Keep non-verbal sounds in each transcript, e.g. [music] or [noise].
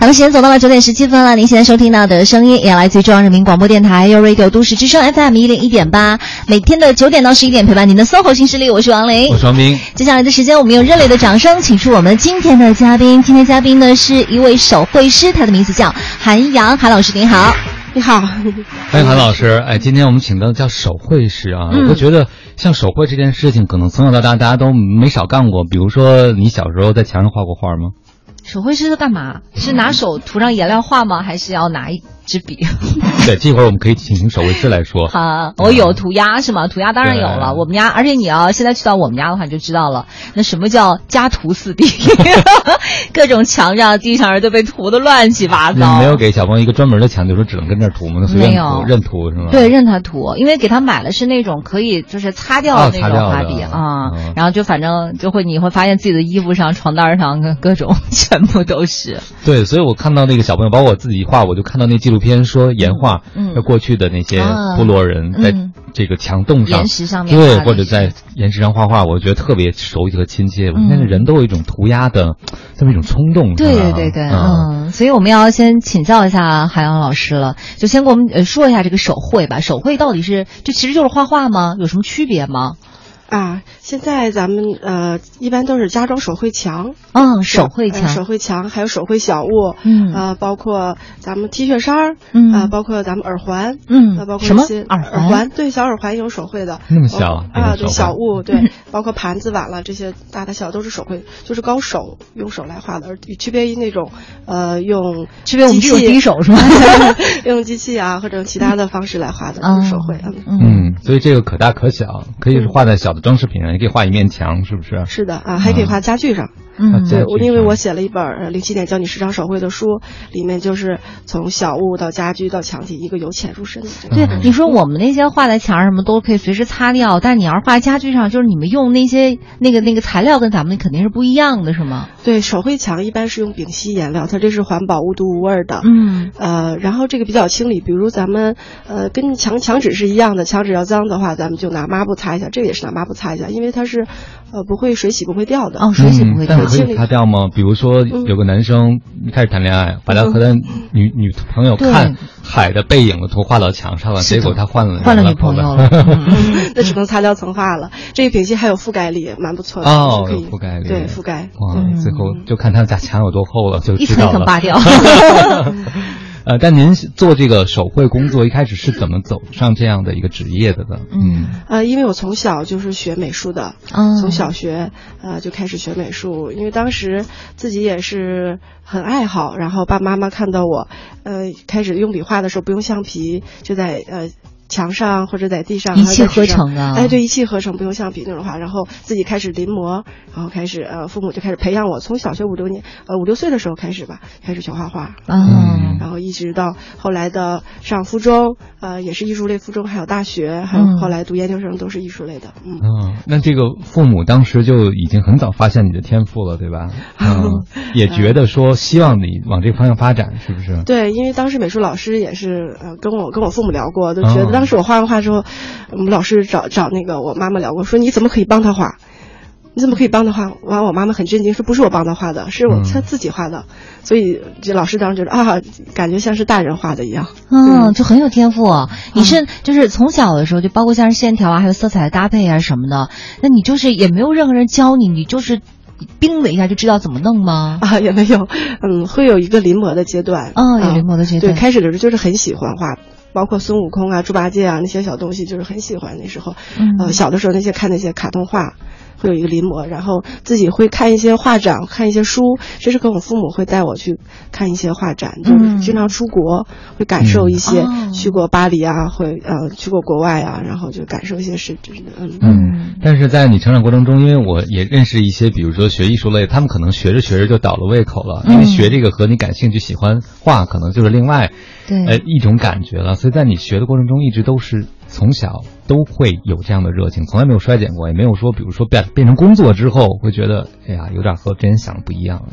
好的，时间走到了九点十七分了。您现在收听到的声音也来自于中央人民广播电台 u Radio 都市之声 FM 一零一点八，每天的九点到十一点陪伴您的 SOHO 新势力，我是王琳，我是王斌。接下来的时间，我们用热烈的掌声，请出我们今天的嘉宾。今天嘉宾呢是一位手绘师，他的名字叫韩阳，韩老师您好。你好，欢迎韩老师。哎，今天我们请到的叫手绘师啊，我会觉得像手绘这件事情，可能从小到大大家都没少干过。比如说，你小时候在墙上画过画吗？手绘师是干嘛？是拿手涂上颜料画吗？还是要拿支笔？[laughs] 对，这会儿我们可以请手绘师来说。好，我有涂鸦是吗？涂鸦当然有了。我们家，而且你要现在去到我们家的话，你就知道了。那什么叫家徒四壁？[laughs] 各种墙上、地上都被涂的乱七八糟。没有给小朋友一个专门的墙，就说只能跟这儿涂吗？没有，认涂是吗？对，任他涂，因为给他买的是那种可以就是擦掉的那种画笔啊。然后就反正就会你会发现自己的衣服上、床单上跟各种 [laughs] 全部都是。对，所以我看到那个小朋友，包括我自己画，我就看到那纪录片说岩画，嗯，过去的那些部落人在这个墙洞上、岩石上面，对，或者在岩石上画画，我觉得特别熟悉和亲切。我现在人都有一种涂鸦的这么一种冲动，对对对对，嗯。所以我们要先请教一下海洋老师了，就先给我们呃说一下这个手绘吧。手绘到底是这其实就是画画吗？有什么区别吗？啊，现在咱们呃一般都是家装手绘墙，嗯，手绘墙，手绘墙，还有手绘小物，嗯，啊，包括咱们 T 恤衫儿，嗯，啊，包括咱们耳环，嗯，啊，包括一些耳耳环，对，小耳环也有手绘的，那么小啊，对，小物，对，包括盘子、碗了这些大大小都是手绘，就是高手用手来画的，而区别于那种呃用区别我们这种低手是吗？[laughs] 用机器啊或者其他的方式来画的手绘，嗯，所以这个可大可小，可以是画在小的。装饰品上，也可以画一面墙，是不是？是的啊，还可以画家具上。嗯，对，我因为我写了一本《零七年教你时尚手绘》的书，里面就是从小物到家居到墙体，一个由浅入深的。对，你说我们那些画在墙上什么都可以随时擦掉，但你要是画家具上，就是你们用那些那个那个材料跟咱们肯定是不一样的，是吗？对，手绘墙一般是用丙烯颜料，它这是环保、无毒无味的。嗯，呃，然后这个比较清理，比如咱们呃跟墙墙纸是一样的，墙纸要脏的话，咱们就拿抹布擦一下，这个也是拿抹布擦一下，因为它是呃不会水洗不会掉的。哦，水洗不会掉，但可以擦掉吗？比如说，有个男生开始谈恋爱，把他和他女女朋友看海的背影的图画到墙上了，结果他换了换了女朋友了，[laughs] [laughs] 那只能擦掉层画了。这个丙烯还有覆盖力，蛮不错的哦，有覆盖力，对覆盖。哇，最后就看他家墙有多厚了，就一层一层扒掉。[laughs] 呃，但您做这个手绘工作一开始是怎么走上这样的一个职业的呢？嗯，呃，因为我从小就是学美术的，从小学呃就开始学美术，因为当时自己也是很爱好，然后爸爸妈妈看到我，呃，开始用笔画的时候不用橡皮，就在呃。墙上或者在地上一气呵成啊！哎，对，一气呵成，不用橡皮那种画。然后自己开始临摹，然后开始呃，父母就开始培养我，从小学五六年呃五六岁的时候开始吧，开始学画画。嗯，然后一直到后来的上附中，呃，也是艺术类附中，还有大学，还有后来读研究生都是艺术类的。嗯，那这个父母当时就已经很早发现你的天赋了，对吧？嗯，[laughs] 也觉得说希望你往这个方向发展，是不是？对，因为当时美术老师也是呃跟我跟我父母聊过，都觉得。当时我画完画之后，我们老师找找那个我妈妈聊过，说你怎么可以帮他画？你怎么可以帮他画？完，我妈妈很震惊，说不是我帮他画的，是我他自己画的。所以这老师当时觉得啊，感觉像是大人画的一样。嗯，就很有天赋。你是就是从小的时候就包括像是线条啊，还有色彩的搭配啊什么的，那你就是也没有任何人教你，你就是叮的一下就知道怎么弄吗？啊，也没有。嗯，会有一个临摹的阶段。嗯，有临摹的阶段。对，开始的时候就是很喜欢画。包括孙悟空啊、猪八戒啊那些小东西，就是很喜欢那时候。呃，小的时候那些看那些卡通画。会有一个临摹，然后自己会看一些画展，看一些书，这是跟我父母会带我去看一些画展，就是经常出国，会感受一些，去过巴黎啊，会呃去过国外啊，然后就感受一些是真的，嗯嗯。但是在你成长过程中，因为我也认识一些，比如说学艺术类，他们可能学着学着就倒了胃口了，因为学这个和你感兴趣、喜欢画，可能就是另外，对，呃一种感觉了。所以在你学的过程中，一直都是从小都会有这样的热情，从来没有衰减过，也没有说，比如说变变成工作之后会觉得，哎呀，有点和之前想的不一样。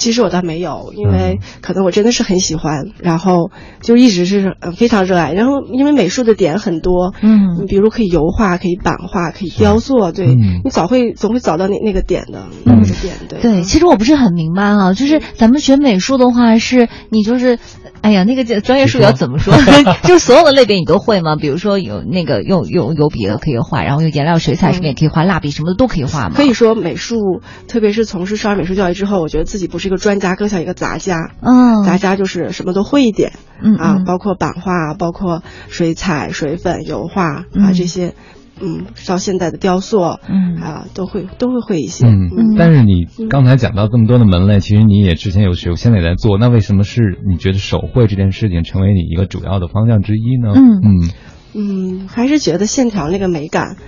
其实我倒没有，因为可能我真的是很喜欢，然后就一直是非常热爱。然后因为美术的点很多，嗯，你比如可以油画，可以版画，可以雕塑，对你早会总会找到那那个点的那个点。对对，其实我不是很明白啊，就是咱们学美术的话，是你就是。哎呀，那个专业术语要怎么说？[laughs] 就是所有的类别你都会吗？比如说有那个用用油笔的可以画，然后用颜料、水彩什么也可以画，蜡笔什么的都可以画吗？可以说美术，特别是从事少儿美术教育之后，我觉得自己不是一个专家，更像一个杂家。嗯，杂家就是什么都会一点。嗯啊，包括版画，包括水彩、水粉、油画啊这些。嗯，到现在的雕塑，嗯啊，都会都会会一些。嗯，但是你刚才讲到这么多的门类，其实你也之前有学，现在也在做。那为什么是你觉得手绘这件事情成为你一个主要的方向之一呢？嗯嗯嗯，还是觉得线条那个美感，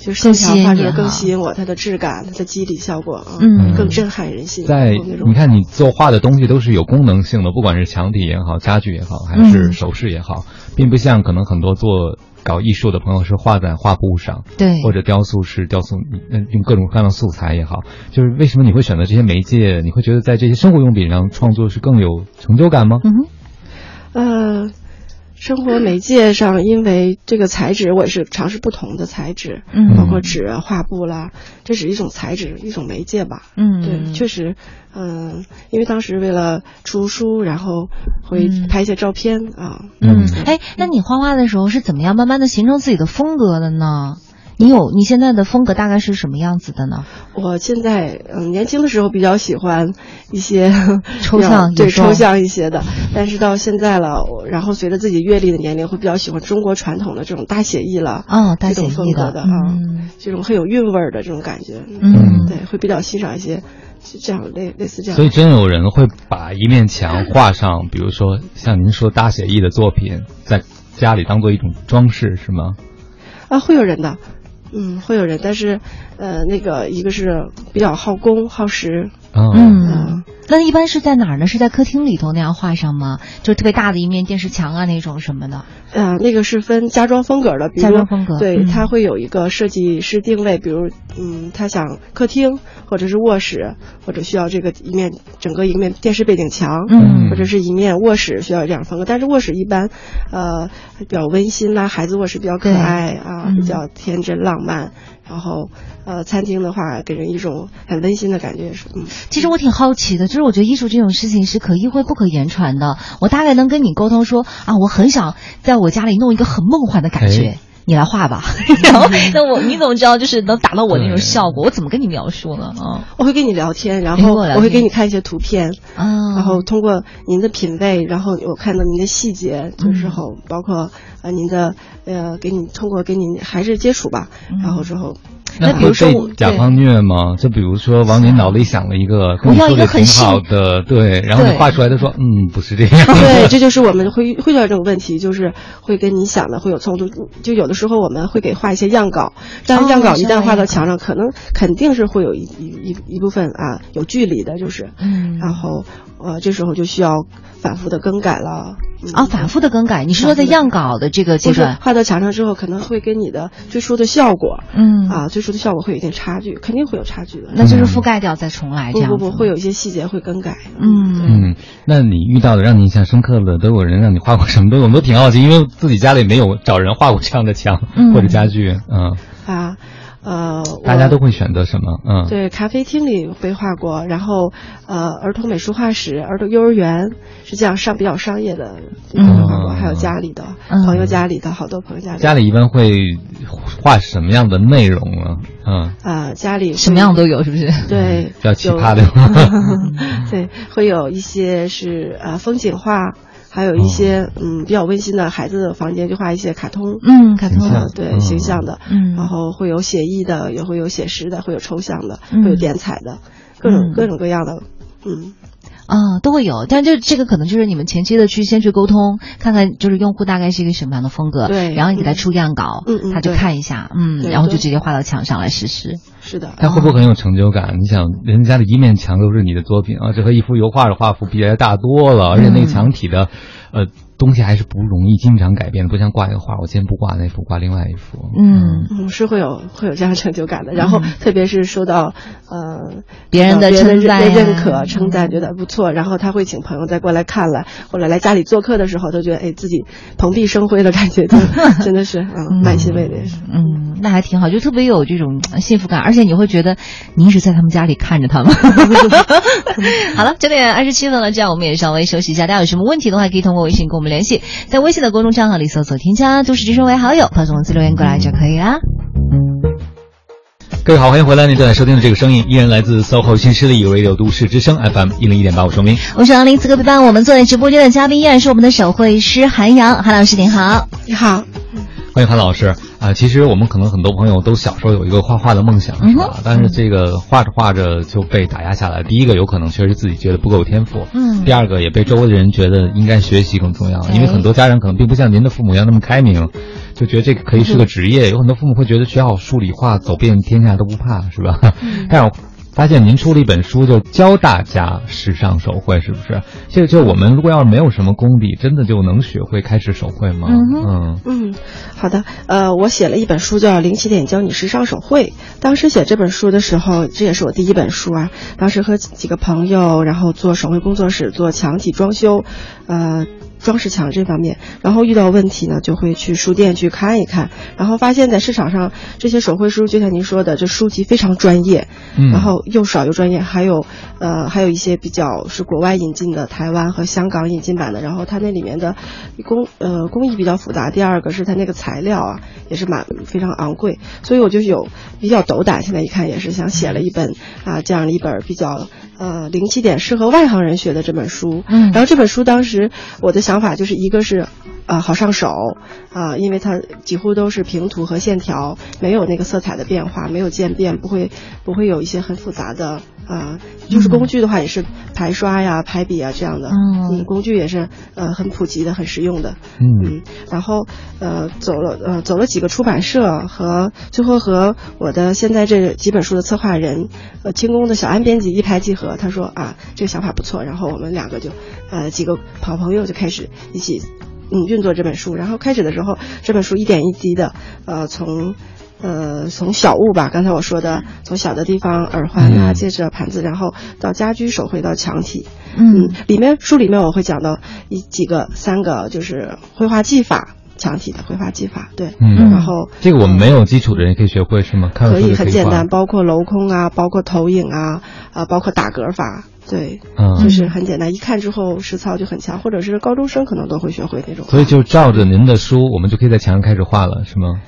就是线条画出来更吸引我，它的质感、它的肌理效果，嗯，更震撼人心。在你看，你作画的东西都是有功能性的，不管是墙体也好，家具也好，还是首饰也好，并不像可能很多做。搞艺术的朋友是画在画布上，对，或者雕塑是雕塑，嗯，用各种各样的素材也好，就是为什么你会选择这些媒介？你会觉得在这些生活用品上创作是更有成就感吗？嗯哼，呃。生活媒介上，因为这个材质，我也是尝试不同的材质，嗯，包括纸啊、画布啦，这是一种材质，一种媒介吧。嗯，对，确实，嗯，因为当时为了出书，然后会拍一些照片啊。嗯，哎，那你画画的时候是怎么样慢慢的形成自己的风格的呢？你有你现在的风格大概是什么样子的呢？我现在嗯，年轻的时候比较喜欢一些 [laughs] 抽象，对抽象一些的，但是到现在了，然后随着自己阅历的年龄，会比较喜欢中国传统的这种大写意了，哦，大写意的的啊，这种很有韵味儿的这种感觉，嗯，对，会比较欣赏一些这样类类似这样。所以真有人会把一面墙画上，比如说像您说大写意的作品，在家里当做一种装饰，是吗？啊，会有人的。嗯，会有人，但是，呃，那个一个是比较耗工耗时。嗯，那一般是在哪儿呢？是在客厅里头那样画上吗？就特别大的一面电视墙啊那种什么的。呃，那个是分家装风格的，比如家装风格，对，它会有一个设计师定位，比如，嗯，他想客厅或者是卧室，或者需要这个一面整个一面电视背景墙，嗯，或者是一面卧室需要这样风格。但是卧室一般，呃，比较温馨啦，孩子卧室比较可爱啊，比较天真浪漫。然后，呃，餐厅的话，给人一种很温馨的感觉。是，嗯，其实我挺好奇的，就是我觉得艺术这种事情是可意会不可言传的。我大概能跟你沟通说啊，我很想在我家里弄一个很梦幻的感觉，你来画吧。[laughs] 然后，那我你怎么知道就是能达到我那种效果？我怎么跟你描述呢？啊，我会跟你聊天，然后我会给你看一些图片啊，然后通过您的品味，然后我看到您的细节，就是后包括。呃，您的呃，给你通过跟您还是接触吧，然后之后，那比如说甲方虐吗？就比如说往你脑里想了一个，我要一个很好的，对，然后你画出来，的说嗯，不是这样。对，[laughs] 这就是我们会会遇到这种问题，就是会跟你想的会有冲突。就有的时候我们会给画一些样稿，但样稿一旦画到墙上，可能肯定是会有一一一部分啊有距离的，就是，嗯，然后呃，这时候就需要反复的更改了。啊，反复的更改，你是说在样稿的这个阶段，画到墙上之后，可能会跟你的最初的效果，嗯，啊，最初的效果会有一点差距，肯定会有差距的。那就是覆盖掉再重来，这样不不不，会有一些细节会更改。嗯嗯，那你遇到的让你印象深刻的，都有人让你画过什么？都我们都挺好奇，因为自己家里没有找人画过这样的墙或者家具，嗯啊。呃，大家都会选择什么？嗯，对，咖啡厅里绘画过，然后呃，儿童美术画室、儿童幼儿园是这样上比较商业的，嗯，还有家里的朋友家里的好多朋友家里。家里一般会画什么样的内容呢？嗯啊，家里什么样都有，是不是？对，比较奇葩的。[laughs] 对，会有一些是呃风景画。还有一些嗯比较温馨的孩子的房间，就画一些卡通，嗯，卡通。的，对，形象的，嗯，然后会有写意的，也会有写实的，会有抽象的，会有点彩的，各种各种各样的，嗯。啊，都会有，但就这个可能就是你们前期的去先去沟通，看看就是用户大概是一个什么样的风格，对，然后你给他出样稿，嗯嗯，他就看一下，嗯，然后就直接画到墙上来实施。是的，他会不会很有成就感？你想，人家的一面墙都是你的作品啊，这和一幅油画的画幅比起来大多了，而且那个墙体的，呃。东西还是不容易经常改变的，不像挂一个画，我今天不挂那幅，挂另外一幅。嗯嗯，是会有会有这样成就感的。然后特别是收到呃别人的称赞呀认可、称赞，觉得不错，然后他会请朋友再过来看来，或者来家里做客的时候，都觉得哎自己蓬荜生辉的感觉，[laughs] 真的是嗯蛮欣慰的也是。嗯，那还挺好，就特别有这种呃幸福感，而且你会觉得你一直在他们家里看着他们。[laughs] 好了，九点二十七分了，这样我们也稍微休息一下。大家有什么问题的话，可以通过微信跟我们联系，在微信的公众账号里搜索添加“都市之声”为好友，发送文字留言过来就可以啦。各位好，欢迎回来，您正在收听的这个声音依然来自 SOHO 新势力 Radio 都市之声 FM 一零一点八，我说明。我是王林，此刻陪伴我们坐在直播间的嘉宾依然是我们的手绘师韩阳，韩老师您好。你好，欢迎韩老师啊、其实我们可能很多朋友都小时候有一个画画的梦想，是吧？但是这个画着画着就被打压下来。第一个有可能确实自己觉得不够有天赋，嗯第二个也被周围的人觉得应该学习更重要，因为很多家长可能并不像您的父母一样那么开明，就觉得这个可以是个职业。有很多父母会觉得学好数理化，走遍天下都不怕，是吧？[laughs] 但发现您出了一本书，就教大家时尚手绘，是不是？这个就我们如果要是没有什么功底，真的就能学会开始手绘吗？嗯嗯，好的，呃，我写了一本书叫《零起点教你时尚手绘》。当时写这本书的时候，这也是我第一本书啊。当时和几个朋友，然后做手绘工作室，做墙体装修，呃。装饰墙这方面，然后遇到问题呢，就会去书店去看一看，然后发现，在市场上这些手绘书，就像您说的，这书籍非常专业，嗯。然后又少又专业，还有呃还有一些比较是国外引进的，台湾和香港引进版的，然后它那里面的工呃工艺比较复杂，第二个是它那个材料啊也是蛮非常昂贵，所以我就有比较斗胆，现在一看也是想写了一本啊这样的一本比较呃零起点适合外行人学的这本书，嗯。然后这本书当时我的想法就是一个是啊、好上手啊、因为它几乎都是平涂和线条，没有那个色彩的变化，没有渐变，不会不会有一些很复杂的啊、就是工具的话也是排刷呀、排笔啊这样的，嗯。工具也是呃很普及的、很实用的，嗯。嗯，然后呃走了呃走了几个出版社和最后和我的现在这几本书的策划人呃清宫的小安编辑一拍即合，他说啊这个想法不错，然后我们两个就呃几个好朋友就开始一起嗯运作这本书，然后开始的时候这本书一点一滴的呃从。呃，从小物吧，刚才我说的，从小的地方，耳环啊、嗯戒指、啊、盘子，然后到家居手绘到墙体，嗯嗯，里面书里面我会讲到一几个三个就是绘画技法，墙体的绘画技法，对，嗯然后这个我们没有基础的人可以学会是吗？看可以很简单，包括镂空啊，包括投影啊，啊，包括打格法，对，嗯就是很简单，一看之后实操就很强，或者是高中生可能都会学会那种。所以就照着您的书，我们就可以在墙上开始画了，是吗？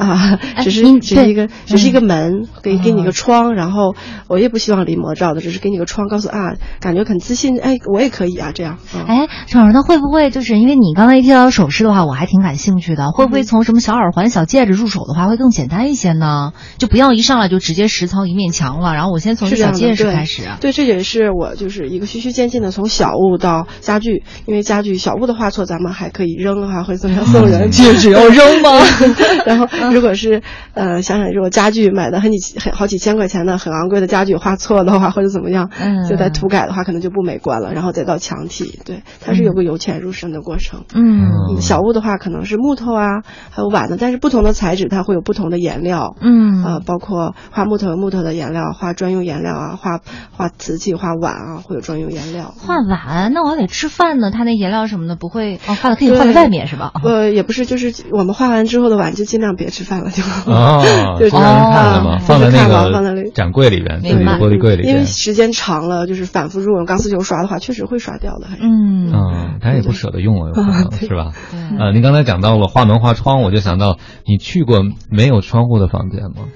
啊，[laughs] 只是对只是一个只是一个门，给给你啊个窗，然后我也不希望临摹照的，只是给你个窗，告诉啊，感觉很自信，哎，我也可以啊，这样。嗯哎，陈老师，那会不会就是因为你刚才一提到首饰的话，我还挺感兴趣的，会不嗯会从什么小耳环、小戒指入手的话，会更简单一些呢？就不要一上来就直接实操一面墙了，然后我先从小戒指开始。啊对，这也是我就是一个循序渐进的，从小物到家具，因为家具小物的画错，咱们还可以扔啊，或者怎么样送人，戒指要扔吗？[laughs] 然后如果是呃，想想如果家具买的很几很好几千块钱的很昂贵的家具画错的话，或者怎么样，嗯就在涂改的话，可能就不美观了，然后再到墙体，对，它是有个由浅入深的过程。嗯嗯，小物的话可能是木头啊，还有碗的，但是不同的材质它会有不同的颜料。嗯啊，包括画木头有木头的颜料，画专用颜料啊，画画瓷器、画碗啊，会有专用颜料。画碗，那我还得吃饭呢，它那颜料什么的不会哦，画的可以画在外面是吧？呃，也不是，就是我们画完之后的碗就尽量别吃饭了，就。哦，[laughs] 就是让人看了吗？哦放在那个那展柜里边，自己的玻璃柜里边。因为时间长了，就是反复如果用钢丝球刷的话，确实会刷掉的。还嗯嗯，他也不舍得用了，有可能是吧？对 [laughs] 呃，您刚才讲到了画门画窗，我就想到你去过没有窗户的房间吗？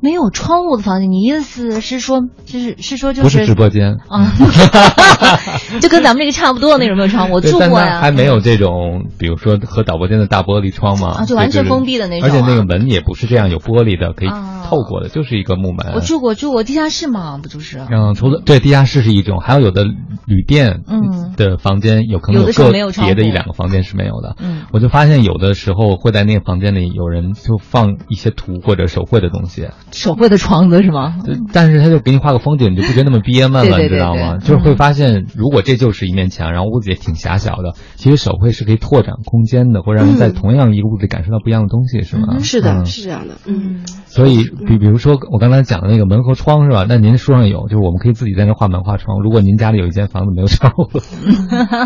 没有窗户的房间，你意思是说，就是是说就不是直播间。啊，[laughs] 就跟咱们这个差不多那种没有窗户，我住过呀，还没有这种，比如说和导播间的大玻璃窗嘛，啊就完全封闭的那种啊。而且那个门也不是这样有玻璃的，可以啊。透过的，就是一个木门。我住过住过地下室嘛，不就是？嗯，除了对地下室是一种，还有有的旅店嗯的房间有可能有的时候个没有窗别的一两个房间是没有的。嗯。我就发现有的时候会在那个房间里有人就放一些图或者手绘的东西，手绘的窗子是吗？对，但是他就给你画个风景，你就不觉得那么憋闷了，你知道吗？就是会发现，如果这就是一面墙，然后屋子也挺狭小的，其实手绘是可以拓展空间的，会让人在嗯同样一个屋子里感受到不一样的东西，是吗？是的，嗯是这样的，嗯，所以，比比如说我刚才讲的那个门和窗是吧？那您书上有，就是我们可以自己在那画门画窗。如果您家里有一间房子没有窗户，[laughs]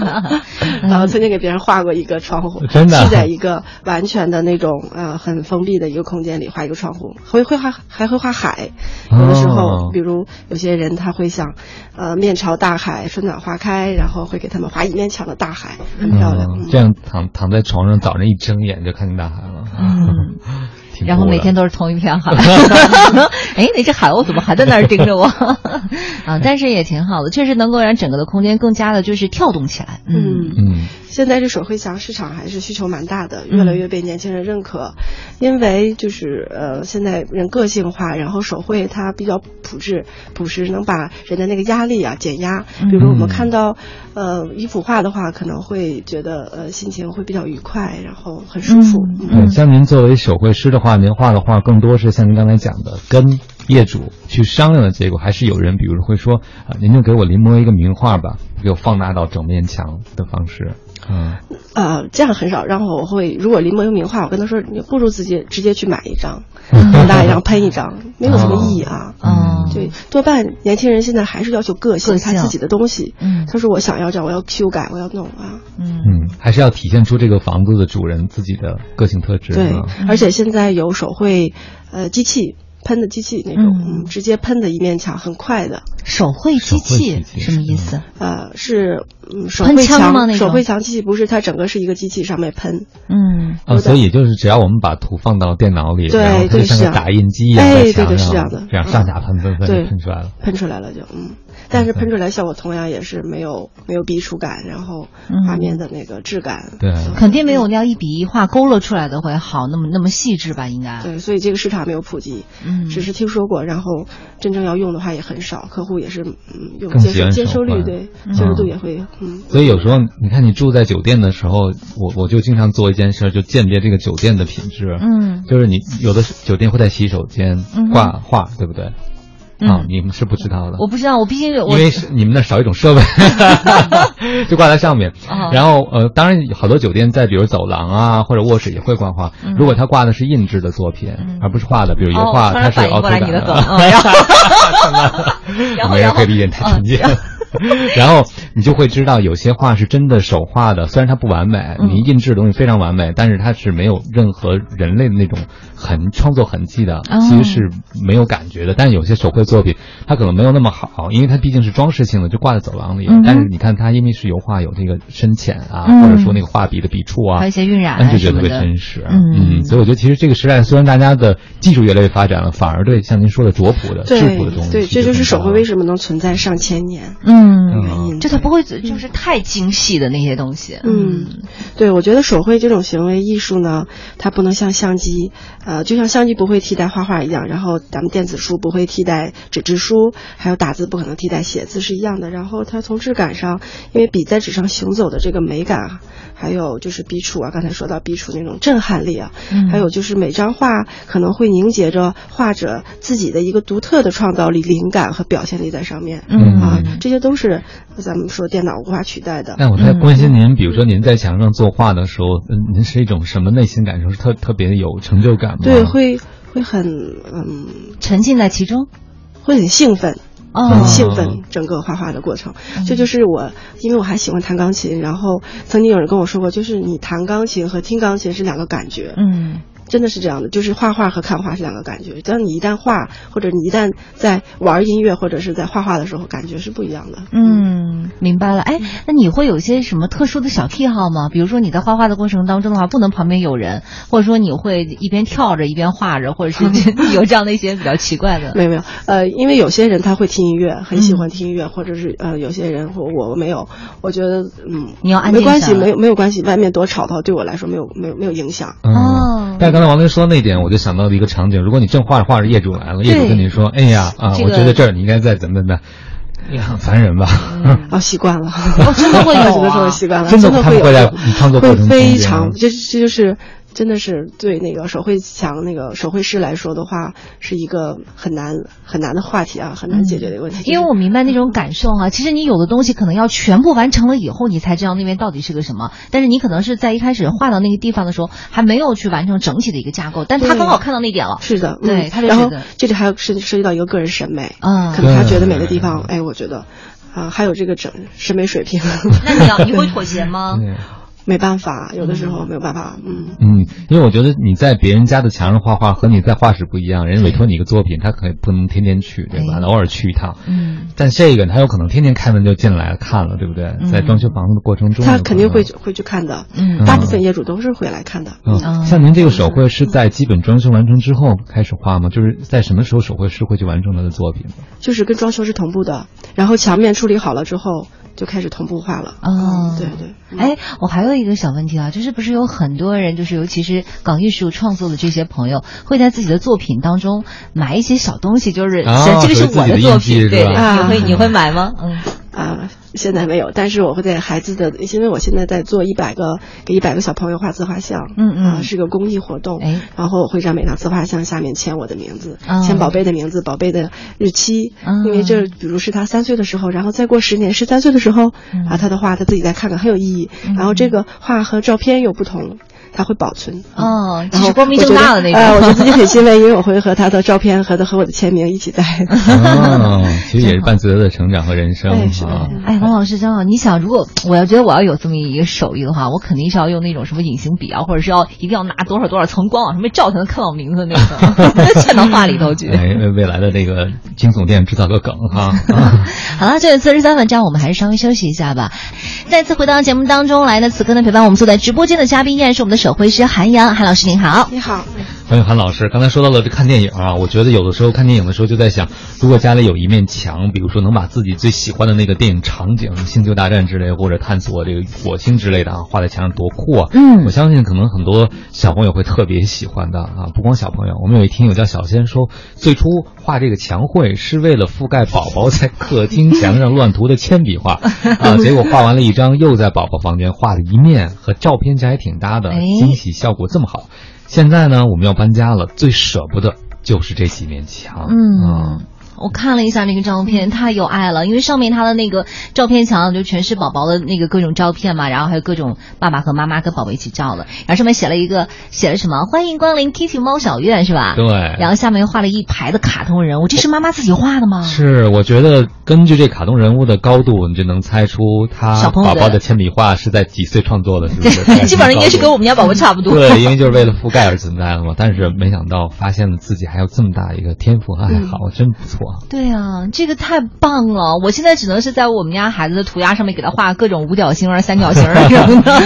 [laughs] 然后曾经给别人画过一个窗户，真 [laughs] 的是在一个完全的那种呃很封闭的一个空间里画一个窗户，会会画还会画海，有的时候，哦比如有些人他会想，呃面朝大海，春暖花开，然后会给他们画一面墙的大海，很漂亮。这样躺躺在床上，早上一睁眼就看见大海了。[laughs] 然后每天都是同一片海。[laughs] [laughs] 哎，那只海鸥怎么还在那儿盯着我？[laughs] 啊，但是也挺好的，确实能够让整个的空间更加的就是跳动起来。嗯嗯嗯现在这手绘墙市场还是需求蛮大的，越来越被年轻人认可，因为就是呃，现在人个性化，然后手绘它比较朴质、朴实，能把人的那个压力啊减压。比如说我们看到呃一幅画的话，可能会觉得呃心情会比较愉快，然后很舒服。嗯对，像您作为手绘师的话，画您画的画更多是像您刚才讲的，根业主去商量的结果，还是有人比如会说啊、您就给我临摹一个名画吧，给我放大到整面墙的方式。嗯，呃，这样很少。然后我会，如果临摹一个名画，我跟他说，你不如直接直接去买一张，嗯放大一张，喷一张，[laughs] 没有什么意义啊。哦对，多半年轻人现在还是要求个性，个性他自己的东西。嗯他说我想要这样，我要修改，我要弄啊。嗯嗯，还是要体现出这个房子的主人自己的个性特质。对啊，而且现在有手绘，呃，机器喷的机器那种，嗯。嗯，直接喷的一面墙，很快的。手绘机器机器什么意思？呃，是嗯，手喷绘墙，枪吗？那种？手绘墙机器不是它整个是一个机器上面喷，嗯。啊，所以就是只要我们把图放到电脑里，对然后它就对是啊像个打印机一样哎在墙上，对对是这样的。这样上下喷喷喷喷出来了。喷出来了就嗯，但是喷出来效果同样也是没有没有笔触感，然后嗯。画面的那个质感。对。肯定没有那样一笔一画勾勒出来的会好，那么那么细致吧？应该。对，所以这个市场没有普及，嗯只是听说过，然后真正要用的话也很少，客户也是嗯接受接受率对嗯接受度也会嗯。所以有时候你看你住在酒店的时候，我我就经常做一件事儿，就鉴别这个酒店的品质。嗯就是你有的酒店会在洗手间挂画，对不对？嗯啊，你们是不知道的。我不知道，我毕竟我因为是 [laughs] 你们那少一种设备，[laughs] 就挂在上面。哦然后呃，当然好多酒店在比如走廊啊或者卧室也会挂画。嗯如果他挂的是印制的作品，嗯而不是画的，比如油哦画，突它是有凹凸感的梗嗯然后 [laughs] 然后没人然后可以理解太纯洁。嗯 [laughs] 然后你就会知道，有些画是真的手画的，虽然它不完美，嗯你印制的东西非常完美，但是它是没有任何人类的那种痕创作痕迹的，哦其实是没有感觉的。但是有些手绘作品，它可能没有那么好，因为它毕竟是装饰性的，就挂在走廊里。嗯但是你看它，因为是油画，有那个深浅啊，嗯或者说那个画笔的笔触啊，还有一些晕染啊就觉得特别真实。嗯所以我觉得其实这个时代虽然大家的技术越来越发展了，反而对像您说的拙朴的、质朴的东西，对，这就是手绘为为什么能存在上千年。嗯，嗯就它不会就是太精细的那些东西。嗯，对，我觉得手绘这种行为艺术呢，它不能像相机，呃，就像相机不会替代画画一样，然后咱们电子书不会替代纸质书，还有打字不可能替代写字是一样的。然后它从质感上，因为笔在纸上行走的这个美感啊，还有就是笔触啊，刚才说到笔触那种震撼力啊，嗯还有就是每张画可能会凝结着画者自己的一个独特的创造力、灵感和表现力在上面。嗯啊，这些都是咱们说电脑无法取代的。那我在关心您，比如说您在墙上作画的时候，嗯，您是一种什么内心感受？是特特别有成就感吗？对，会会很嗯，沉浸在其中。会很兴奋。哦很兴奋，整个画画的过程，这就是我，因为我还喜欢弹钢琴，然后曾经有人跟我说过，就是你弹钢琴和听钢琴是两个感觉，嗯真的是这样的，就是画画和看画是两个感觉。当你一旦画，或者你一旦在玩音乐或者是在画画的时候，感觉是不一样的。嗯，明白了。哎，那你会有一些什么特殊的小癖好吗？比如说你在画画的过程当中的话，不能旁边有人，或者说你会一边跳着一边画着，或者是 [laughs] 有这样的一些比较奇怪的。[laughs] 没有没有，呃，因为有些人他会听音乐，很喜欢听音乐，或者是呃，有些人或我没有，我觉得嗯，你要安没关系，没有没有关系，外面多吵的话对我来说没有没有没有影响。嗯哦但刚才王林说那点，我就想到了一个场景：如果你正画着画着，业主来了，业主跟你说：“哎呀啊，这个我觉得这儿你应该再怎么怎么，样很烦人吧？”哦，习惯了，哦 [laughs] 真的会有啊有的时候习惯了，[laughs] 真的的会有他们会在你创作过程中非常，这这就是真的是对那个手绘墙那个手绘师来说的话，是一个很难很难的话题啊，很难解决的问题。因为我明白那种感受哈，其实你有的东西可能要全部完成了以后，你才知道那边到底是个什么。但是你可能是在一开始画到那个地方的时候，还没有去完成整体的一个架构，但他刚好看到那点了。是的，对，他然后这里还有涉涉及到一个个人审美，嗯，可能他觉得美的地方，哎，我觉得啊，还有这个整审美水平。那你要你会妥协吗？[laughs] 没办法，有的时候没有办法，嗯。嗯，因为我觉得你在别人家的墙上画画和你在画室不一样，人家委托你一个作品，他可以不能天天去，对吧？偶尔去一趟，嗯，但这个他有可能天天开门就进来看了，对不对？在装修房子的过程中，他肯定会会去看的，嗯，大部分业主都是会来看的，嗯，像您这个手绘是在基本装修完成之后开始画吗？就是在什么时候手绘师会去完成他的作品？就是跟装修是同步的，然后墙面处理好了之后。就开始同步化了。哦，对对。哎，我还有一个小问题啊，就是不是有很多人，就是尤其是搞艺术创作的这些朋友，会在自己的作品当中买一些小东西，就是这个是我的作品，对对，你会你会买吗？嗯。啊，现在没有，但是我会在孩子的，因为我现在在做一百个给一百个小朋友画自画像，嗯嗯，是个公益活动，哎，然后我会让每张自画像下面签我的名字，签宝贝的名字，宝贝的日期，因为这比如是他三岁的时候，然后再过十年十三岁的时候，啊，他的画他自己再看看很有意义，然后这个画和照片又不同。他会保存哦，然后光明正大的那种。我觉得自己很欣慰，[laughs] 因为我会和他的照片和他和我的签名一起在。[laughs] 哦，其实也是伴随着成长和人生啊。哎，王老师真好，你想，如果我要觉得我要有这么一个手艺的话，我肯定是要用那种什么隐形笔啊，或者是要一定要拿多少多少层光往上面照才能看到名字那个，嵌到画里头去。哎，未来的这个惊悚店制造个梗哈。[laughs] 好了，这里四十三分，这样我们还是稍微休息一下吧。再次回到节目当中来呢，此刻呢陪伴我们坐在直播间的嘉宾依然是我们的。手绘师韩阳，韩老师您好，你好，欢迎韩老师。刚才说到了这看电影啊，我觉得有的时候看电影的时候就在想，如果家里有一面墙，比如说能把自己最喜欢的那个电影场景，星球大战之类，或者探索这个火星之类的啊，画在墙上多酷啊！嗯，我相信可能很多小朋友会特别喜欢的啊，不光小朋友。我们有一听友叫小仙说，最初画这个墙绘是为了覆盖宝宝在客厅墙上乱涂的铅笔画啊，结果画完了一张，又在宝宝房间画了一面，和照片其实还挺搭的。惊喜效果这么好，现在呢我们要搬家了，最舍不得就是这几面墙。嗯。我看了一下那个照片，太有爱了，因为上面他的那个照片墙就全是宝宝的那个各种照片嘛，然后还有各种爸爸和妈妈跟宝宝一起照的，然后上面写了一个写了什么？欢迎光临 Kitty 猫小院是吧？对。然后下面又画了一排的卡通人物，这是妈妈自己画的吗？是，我觉得根据这卡通人物的高度，你就能猜出他宝宝的铅笔画是在几岁创作的，是不是？[laughs] 基本上应该是跟我们家宝宝差不多。对，因为就是为了覆盖而存在的嘛。但是没想到发现了自己还有这么大一个天赋和爱好，真不错。对啊，这个太棒了！我现在只能是在我们家孩子的涂鸦上面给他画各种五角星啊、三角形啊 [laughs] 什么的。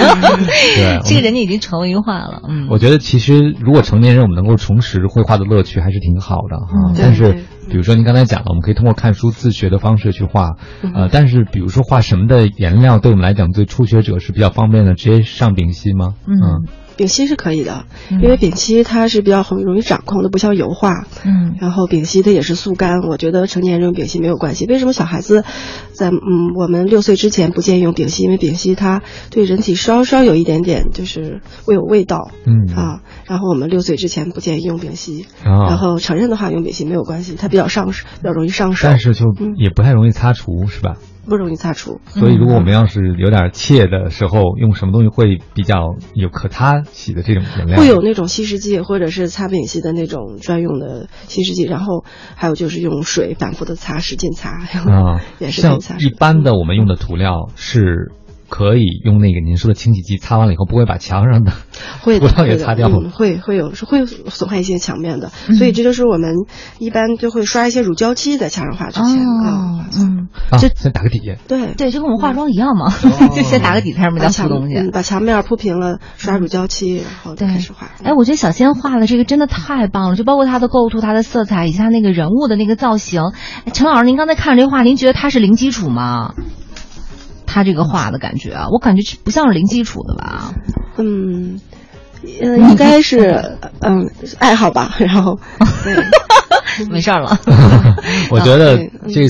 对，[laughs] 这个人家已经成为画了。嗯，我觉得其实如果成年人我们能够重拾绘画的乐趣，还是挺好的哈。但是，比如说您刚才讲了，我们可以通过看书自学的方式去画，呃，但是比如说画什么的颜料，对我们来讲，对初学者是比较方便的，直接上丙烯吗？嗯。丙烯是可以的，因为丙烯它是比较很容易掌控的，不像油画。嗯，然后丙烯它也是速干，我觉得成年人用丙烯没有关系。为什么小孩子在嗯我们六岁之前不建议用丙烯？因为丙烯它对人体稍稍有一点点就是会有味道。嗯啊，然后我们六岁之前不建议用丙烯。啊，然后成人的话用丙烯没有关系，它比较上手，比较容易上手。但是就也不太容易擦除，是吧？不容易擦除，所以如果我们要是有点怯的时候，用什么东西会比较有可擦洗的这种颜料？会有那种稀释剂，或者是擦丙烯的那种专用的稀释剂，然后还有就是用水反复的擦，使劲擦，啊，也是像一般的我们用的涂料是。可以用那个您说的清洗剂擦完了以后，不会把墙上的 [laughs] 会涂料也擦掉吗？会会有是会损坏一些墙面的，所以这就是我们一般就会刷一些乳胶漆在墙上画之前啊，嗯，这先打个底，对对，就跟我们化妆一样嘛，[laughs] 就先打个底，才上面再涂东西，把墙面铺平了，刷乳胶漆，然后开始画。哎，我觉得小仙画的这个真的太棒了，就包括他的构图、他的色彩以及他那个人物的那个造型。陈老师，您刚才看这画，您觉得他是零基础吗？他这个画的感觉啊，我感觉不像是零基础的吧？嗯，应该是嗯爱好吧。[laughs] 然后，[laughs] 没事儿了。[laughs] 我觉得这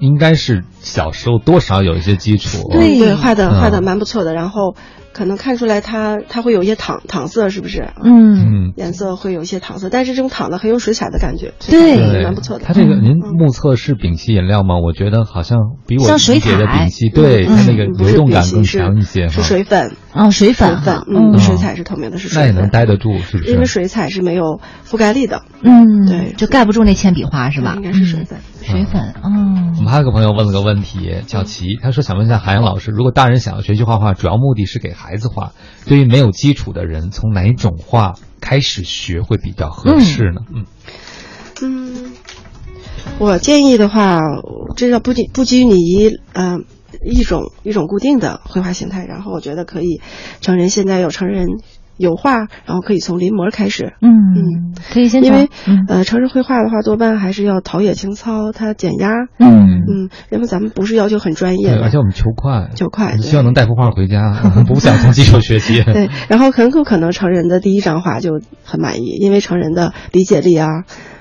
应该是小时候多少有一些基础。对对，画的嗯画的蛮不错的，然后可能看出来它它会有一些糖糖色，是不是？嗯，嗯，颜色会有一些糖色，但是这种糖的很有水彩的感觉，对蛮不错的。它这个您嗯目测是丙烯颜料吗？我觉得好像比我像水理解的丙烯，对嗯它那个流动感更强一些是。水粉，哦，水粉水粉，，嗯，嗯水彩是透明的，是那也能。待得住，是不是？因为水彩是没有覆盖力的，嗯，对就盖不住那铅笔画是吧？应该是水粉。嗯水粉，嗯我们哦，还有个朋友问了个问题，叫齐，他说想问一下韩阳老师，如果大人想要学习画画，主要目的是给孩子画，对于没有基础的人，从哪种画开始学会比较合适呢？嗯嗯，我建议的话，这要不仅不拘泥嗯呃一种一种固定的绘画形态，然后我觉得可以，成人现在有成人油画，然后可以从临摹开始。嗯嗯，可以先因为嗯。呃，成人绘画的话，多半还是要陶冶情操，它减压。嗯。嗯，因为咱们不是要求很专业，的，而且我们求快，求快对。希望能带幅画回家，[laughs] 不想从基础学习。[laughs] 对，然后很有可能成人的第一张画就很满意，因为成人的理解力啊、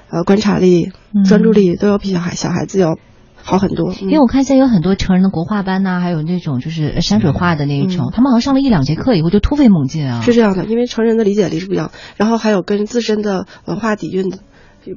呃观察力、嗯。专注力都要比小孩小孩子要好很多。嗯因为我看现在有很多成人的国画班呐、还有那种就是山水画的那一种，嗯他们好像上了一两节课以后就突飞猛进啊。是这样的，因为成人的理解力是不一样，然后还有跟自身的文化底蕴，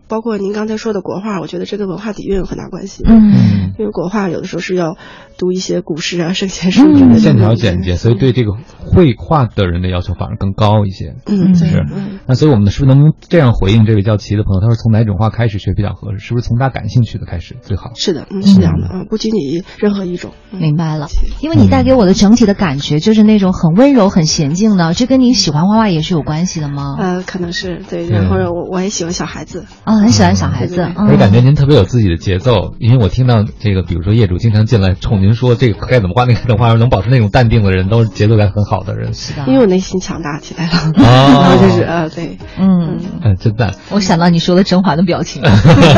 包括您刚才说的国画，我觉得这跟文化底蕴有很大关系。嗯，因为国画有的时候是要读一些古诗啊、圣贤书之类的，线条简洁，所以对这个绘画的人的要求反而更高一些。嗯，就是嗯那所以我们是不是能这样回应这位叫齐的朋友？他说从哪种画开始学比较合适？是不是从他感兴趣的开始最好？是的，嗯，是这样的，嗯，不拘泥于任何一种。嗯明白了，因为你带给我的整体的感觉就是那种很温柔、很娴静的，这跟你喜欢画画也是有关系的吗？呃，可能是对，然后我我也喜欢小孩子，啊，很喜欢小孩子，对对对嗯而且感觉您特别有自己的节奏，因为我听到这个，比如说业主经常进来冲您说这个该怎么画，那个该怎么画，能保持那种淡定的人，都是节奏感很好的人。是的，因为我内心强大起来了，哦然后就是呃，对，嗯，嗯，真赞。我想到你说的甄嬛的表情，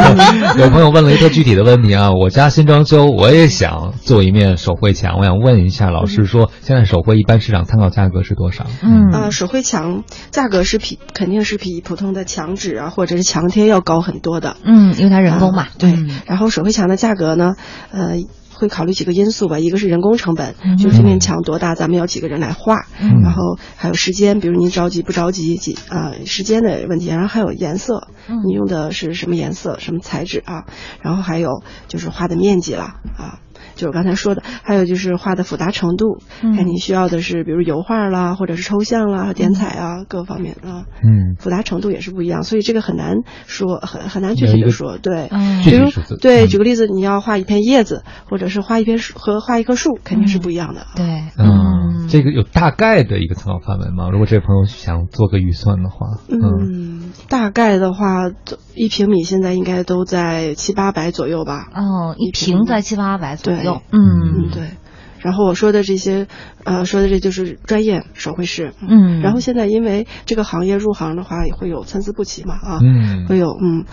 [laughs] 有朋友问了一个具体的问题啊，我家新装修，我也想做一面手绘墙，我想问一下老师说，现在手绘一般市场参考价格是多少？嗯。呃，手绘墙价格是比肯定是比普通的墙纸啊或者是墙贴要高很多的，嗯，因为它人工嘛。啊，对。嗯，然后手绘墙的价格呢，呃。会考虑几个因素吧，一个是人工成本，嗯就是这面墙多大，咱们要几个人来画，嗯然后还有时间，比如您着急不着急，几啊、时间的问题，然后还有颜色，嗯你用的是什么颜色、什么材质啊，然后还有就是画的面积了啊。就是刚才说的，还有就是画的复杂程度，嗯看你需要的是比如油画啦，或者是抽象啦、点彩啊，各方面啊，嗯，复杂程度也是不一样，所以这个很难说，很很难具体的说，对。嗯比如对，嗯举个例子，你要画一片叶子，或者是画一片树和画一棵树，肯定是不一样的。啊对，嗯，这个有大概的一个参考范围吗？如果这位朋友想做个预算的话，嗯，嗯，大概的话，一平米现在应该都在七八百左右吧。哦，一平在七八百左右，嗯嗯嗯，对。然后我说的这些，呃，说的这就是专业手绘师。嗯然后现在因为这个行业入行的话，也会有参差不齐嘛，啊，嗯会有嗯。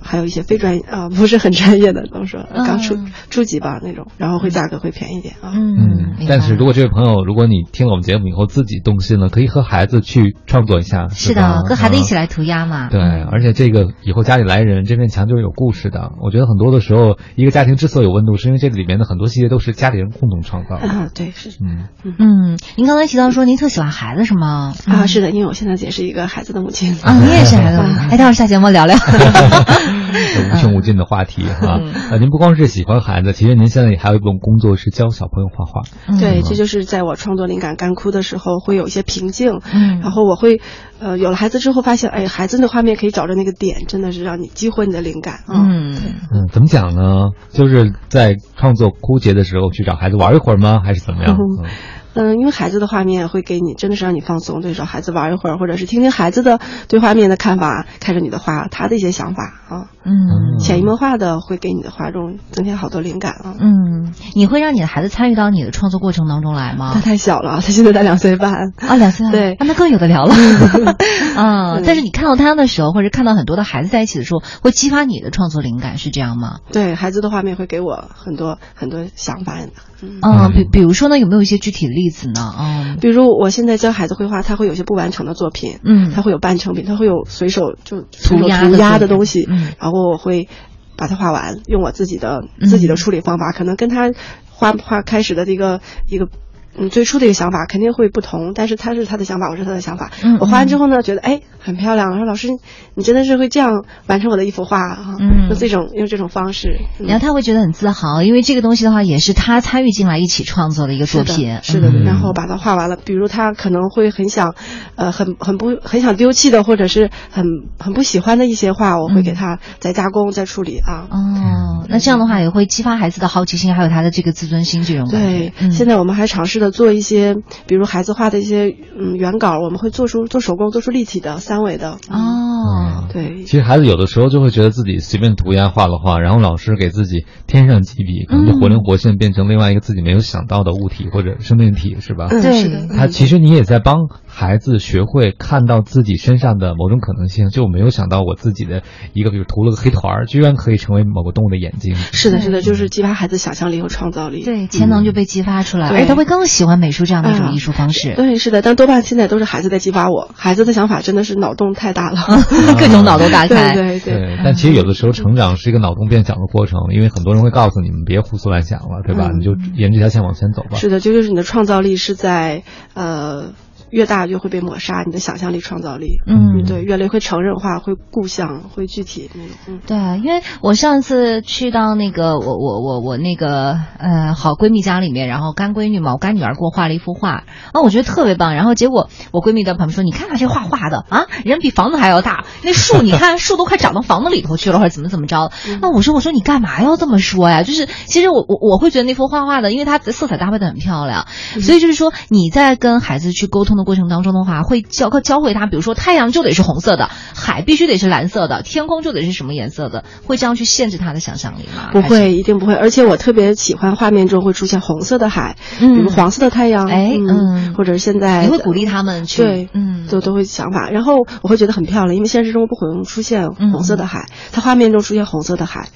还有一些非专业啊、不是很专业的，怎么说，嗯刚初初级吧那种，然后会价格会便宜点啊。嗯嗯，但是如果这位朋友，如果你听了我们节目以后自己动心了，可以和孩子去创作一下，是吧的，跟孩子一起嗯来涂鸦嘛，对，嗯而且这个以后家里来人，这面墙就是有故事的。我觉得很多的时候，一个家庭之所以有温度，是因为这里面的很多细节都是家里人共同创造的。啊，对，是嗯，嗯，您刚才提到说您特喜欢孩子是吗？啊，是的，因为我现在也是一个孩子的母亲啊，你也是孩子，哎，待会儿下节目聊聊。[laughs] [laughs] 无穷无尽的话题哈。嗯啊，您不光是喜欢孩子，其实您现在也还有一份工作是教小朋友画画。对，嗯这就是在我创作灵感干枯的时候，会有一些瓶颈。嗯然后我会，呃，有了孩子之后发现，哎，孩子的画面可以找着那个点，真的是让你激活你的灵感啊。嗯，嗯，怎么讲呢？就是在创作枯竭的时候去找孩子玩一会儿吗？还是怎么样？嗯 [laughs] 嗯，因为孩子的画面会给你，真的是让你放松，对，找孩子玩一会儿，或者是听听孩子的对画面的看法，看着你的画，他的一些想法啊，嗯潜移默化的会给你的画中增添好多灵感啊。嗯，你会让你的孩子参与到你的创作过程当中来吗他？太小了，他现在才两岁半。啊，两岁半，对啊那更有的聊了。[laughs] 啊，嗯 [laughs] 但是你看到他的时候，或者看到很多的孩子在一起的时候，会激发你的创作灵感，是这样吗？对孩子的画面会给我很多很多想法。嗯，嗯，比比如说呢，有没有一些具体的例子呢？嗯。比如我现在教孩子绘画，他会有些不完成的作品，嗯。他会有半成品，他会有随手就涂鸦的涂鸦的东西，嗯。然后我会把它画完，用我自己的自己的处理方法，可能跟他画画开始的这个一个。嗯，最初的一个想法肯定会不同，但是他是他的想法，我是他的想法。嗯，我画完之后呢，觉得哎很漂亮。我说老师，你真的是会这样完成我的一幅画啊？嗯，用这种用这种方式，然后他会觉得很自豪，因为这个东西的话也是他参与进来一起创作的一个作品。是的，然后把它画完了。比如他可能会很想，呃，很很不很想丢弃的，或者是很很不喜欢的一些画，我会给他再加工、再处理啊。哦，那这样的话也会激发孩子的好奇心，还有他的这个自尊心这种。对，现在我们还尝试的。做一些，比如孩子画的一些嗯原稿，我们会做出做手工，做出立体的三维的哦。对，其实孩子有的时候就会觉得自己随便涂鸦画了画，然后老师给自己添上几笔，可能就活灵活现，变成另外一个自己没有想到的物体或者生命体，是吧？对，是的。他其实你也在帮孩子学会看到自己身上的某种可能性，就没有想到我自己的一个，比如涂了个黑团儿，居然可以成为某个动物的眼睛。是的，是的，就是激发孩子想象力和创造力。对，潜能就被激发出来了，而且他会更喜欢美术这样的一种艺术方式。[laughs] 对，是的，但多半现在都是孩子在激发我，孩子的想法真的是脑洞太大了，[laughs] 各种脑洞大开。对对，但其实有的时候成长是一个脑洞变小的过程，因为很多人会告诉你们别胡思乱想了，对吧？你就沿这条线往前走吧。是的，这就是你的创造力是在呃。越大就会被抹杀，你的想象力、创造力，嗯，对，越来越会成人化，会固象，会具体，嗯，对，因为我上次去到那个我我我我那个呃好闺蜜家里面，然后干闺女嘛，我干女儿给我画了一幅画，啊，我觉得特别棒，然后结果我闺蜜在旁边说，你看看这画画的啊，人比房子还要大，那树你看 [laughs] 树都快长到房子里头去了，或者怎么怎么着，那我说我说你干嘛要这么说呀？就是其实我我我会觉得那幅画画的，因为它的色彩搭配的很漂亮，所以就是说你在跟孩子去沟通。的过程当中的话，会教教会他，比如说太阳就得是红色的，海必须得是蓝色的，天空就得是什么颜色的，会这样去限制他的想象力吗？不会，一定不会。而且我特别喜欢画面中会出现红色的海，比如黄色的太阳，哎，嗯，或者现在你会鼓励他们去，对，嗯，都都会想法。然后我会觉得很漂亮，因为现实中不可能出现红色的海，它画面中出现红色的海，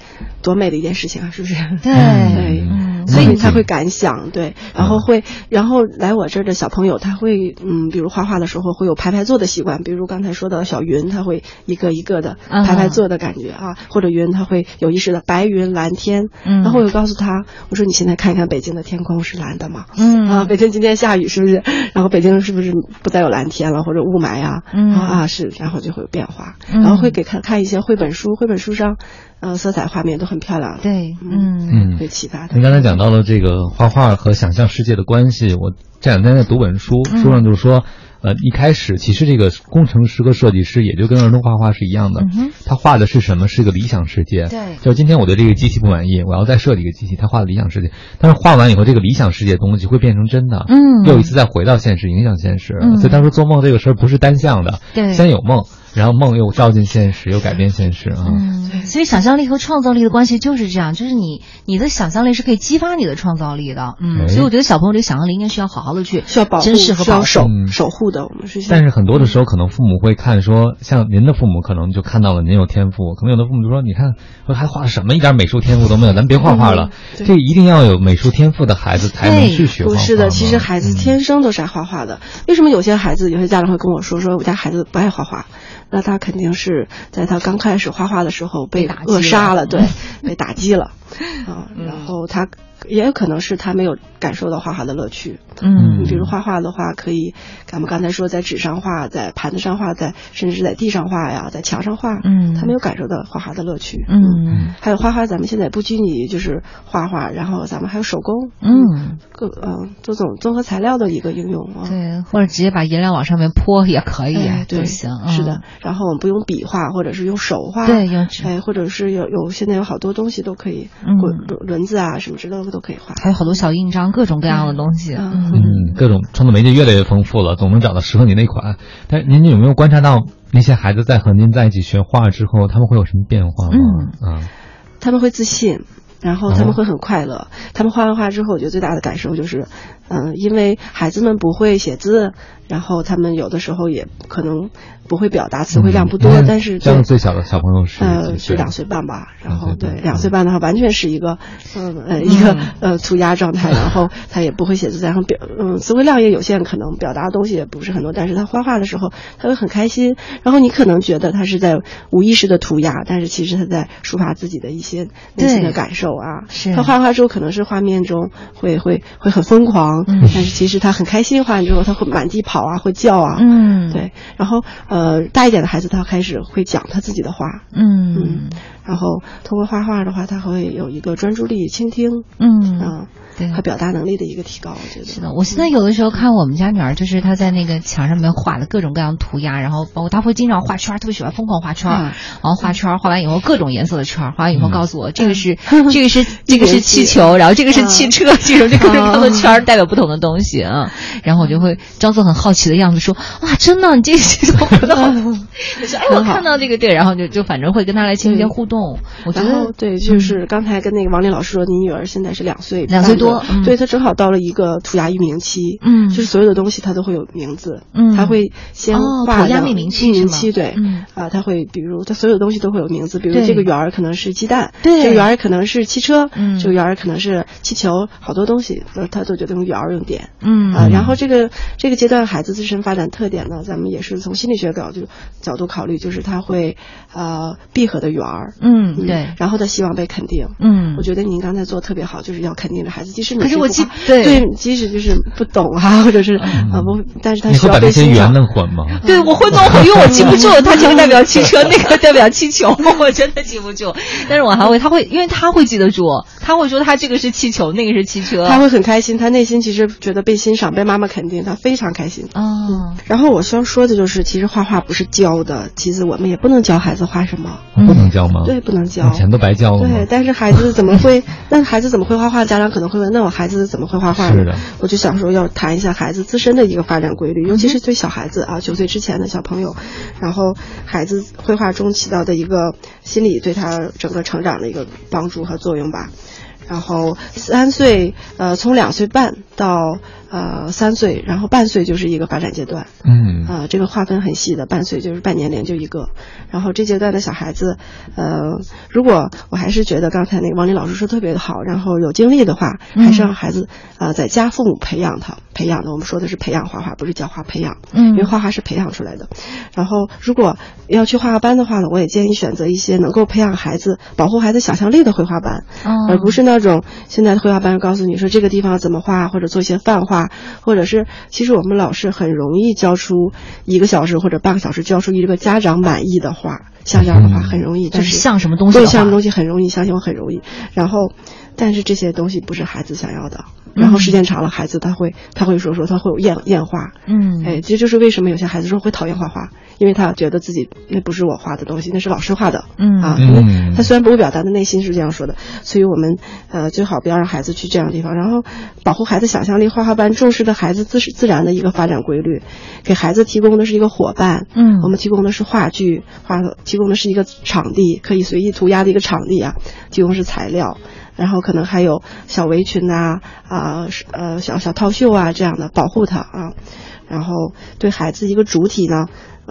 多美的一件事情啊，是不是？对对，所以他会敢想，对，然后会，然后来我这儿的小朋友他会。嗯，比如画画的时候会有排排坐的习惯，比如刚才说到小云，他会一个一个的排排坐的感觉啊，或者云他会有意识的白云蓝天，然后我就告诉他，我说你现在看一看北京的天空是蓝的吗？嗯啊，北京今天下雨是不是？然后北京是不是不再有蓝天了或者雾霾啊？嗯啊是，然后就会有变化，然后会给看看一些绘本书，绘本书上，呃，色彩画面都很漂亮，对，嗯嗯，会启发他。您刚才讲到了这个画画和想象世界的关系，我。这两天在读本书，书上就是说，呃，一开始其实这个工程师和设计师也就跟儿童画画是一样的，他画的是什么？是个理想世界。对，就今天我对这个机器不满意，我要再设计一个机器，他画的理想世界。但是画完以后，这个理想世界的东西会变成真的，嗯，又一次再回到现实，影响现实。所以他说做梦这个事儿不是单向的，对，先有梦。然后梦又照进现实，又改变现实啊！嗯，所以想象力和创造力的关系就是这样，就是你你的想象力是可以激发你的创造力的。嗯，所以我觉得小朋友这个想象力应该需要好好的去需要保护、珍视和保守守护的。我们是。但是很多的时候，可能父母会看说，像您的父母可能就看到了您有天赋，可能有的父母就说：“你看，说还画什么？一点美术天赋都没有，咱别画画了。”这一定要有美术天赋的孩子才能去学画画。不是的，其实孩子天生都是爱画画的。为什么有些孩子，有些家长会跟我说：“说我家孩子不爱画画。”那他肯定是在他刚开始画画的时候被扼杀了，对，[laughs] 被打击了，[laughs] 啊，然后他。也有可能是他没有感受到画画的乐趣。嗯，你比如画画的话，可以，咱们刚才说在纸上画，在盘子上画，在甚至是在地上画呀，在墙上画。嗯，他没有感受到画画的乐趣。嗯，还有画画，咱们现在不拘泥就是画画，然后咱们还有手工。嗯，各嗯，这种综合材料的一个应用啊。对，或者直接把颜料往上面泼也可以，对，行。是的，然后我们不用笔画，或者是用手画。对，用哎，或者是有有现在有好多东西都可以，轮轮子啊什么之类的都可以画。还有好多小印章，各种各样的东西。嗯，各种创作媒介越来越丰富了，总能找到适合你那款。但是您有没有观察到那些孩子在和您在一起学画之后，他们会有什么变化吗？嗯啊，他们会自信。然后他们会很快乐。他们画完画之后，我觉得最大的感受就是，嗯，因为孩子们不会写字，然后他们有的时候也可能。不会表达，词汇量不多，但是像最小的小朋友是呃是两岁半吧，然后对两岁半的话，完全是一个嗯。呃一个呃涂鸦状态，[laughs] 然后他也不会写字，然后表嗯词汇量也有限，可能表达的东西也不是很多，但是他画画的时候他会很开心，然后你可能觉得他是在无意识的涂鸦，但是其实他在抒发自己的一些内心的感受啊。是。他画画之后可能是画面中会会会很疯狂，但是其实他很开心，画完之后他会满地跑啊，会叫啊，嗯。对，然后呃。呃，大一点的孩子，他开始会讲他自己的话，嗯嗯，然后通过画画的话，他会有一个专注力、倾听，嗯啊。对，和表达能力的一个提高，我觉得是的。我现在有的时候看我们家女儿，就是她在那个墙上面画了各种各样涂鸦，然后包括她会经常画圈，特别喜欢疯狂画圈，然后画圈，画完以后各种颜色的圈，画完以后告诉我这个是这个是 [laughs] 这个是气球，然后这个是汽车，[laughs] 这种这各种各样的圈代表不同的东西啊。然后我就会装作很好奇的样子说：“哇，真的，你这这种活动，[laughs] 就是哎，我看到这个对，然后就就反正会跟她来进行一些互动。我觉得对，就是刚才跟那个王林老师说，你女儿现在是两岁，两岁。多，对她正好到了一个涂鸦育名期，嗯，就是所有的东西她都会有名字，嗯，她会先画涂鸦命名期，命名期对，啊，她会比如她所有的东西都会有名字，比如这个圆儿可能是鸡蛋，对，这个圆儿可能是汽车，嗯，这个圆儿可能是气球，好多东西，她都觉得用圆儿用点，嗯啊，然后这个这个阶段孩子自身发展特点呢，咱们也是从心理学角度角度考虑，就是他会呃闭合的圆儿，嗯，对，然后他希望被肯定，嗯，我觉得您刚才做特别好，就是要肯定着孩子。即使你可是我记对对，即使就是不懂啊，或者是啊不，但是他需要被欣赏。弄混吗？对，我会弄混，因为我记不住，他这个代表汽车，[laughs] 那个代表气球，我真的记不住。但是我还会，他会，因为他会记得住，他会说他这个是气球，那个是汽车，他会很开心，他内心其实觉得被欣赏，被妈妈肯定，他非常开心。嗯。然后我需要说的就是，其实画画不是教的，其实我们也不能教孩子画什么，不能教吗？对，不能教，钱都白交了。对，但是孩子怎么会？[laughs] 那孩子怎么会画画？家长可能会问，那我孩子怎么会画画呢？是的，我就想说要谈一下孩子自身的一个发展规律，尤其是对小孩子啊，九岁之前的小朋友，然后孩子绘画中起到的一个心理对他整个成长的一个帮助和作用吧。然后三岁，呃，从两岁半到。呃，三岁，然后半岁就是一个发展阶段，嗯，啊，这个划分很细的，半岁就是半年龄就一个，然后这阶段的小孩子，呃，如果我还是觉得刚才那个王林老师说特别的好，然后有精力的话，还是让孩子啊在家父母培养他，培养的，我们说的是培养画画，不是教画培养，嗯，因为画画是培养出来的，然后如果要去画画班的话呢，我也建议选择一些能够培养孩子、保护孩子想象力的绘画班，而不是那种现在的绘画班告诉你说这个地方怎么画，或者做一些泛画。或者是，其实我们老师很容易教出一个小时或者半个小时教出一个家长满意的画，像这样的话很容易，就是像什么东西，对，像什么东西很容易，相信我很容易。然后，但是这些东西不是孩子想要的。然后时间长了，孩子他会他会说说他会有厌厌画，嗯，哎，这就是为什么有些孩子说会讨厌画画，因为他觉得自己那不是我画的东西，那是老师画的，嗯。啊，他虽然不会表达的内心是这样说的，所以我们呃最好不要让孩子去这样的地方，然后保护孩子想象力，画画班重视的孩子自自然的一个发展规律，给孩子提供的是一个伙伴，嗯，我们提供的是话剧，画提供的是一个场地，可以随意涂鸦的一个场地啊，提供是材料。然后可能还有小围裙呐，啊，呃，小小套袖啊这样的保护他啊，然后对孩子一个主体呢，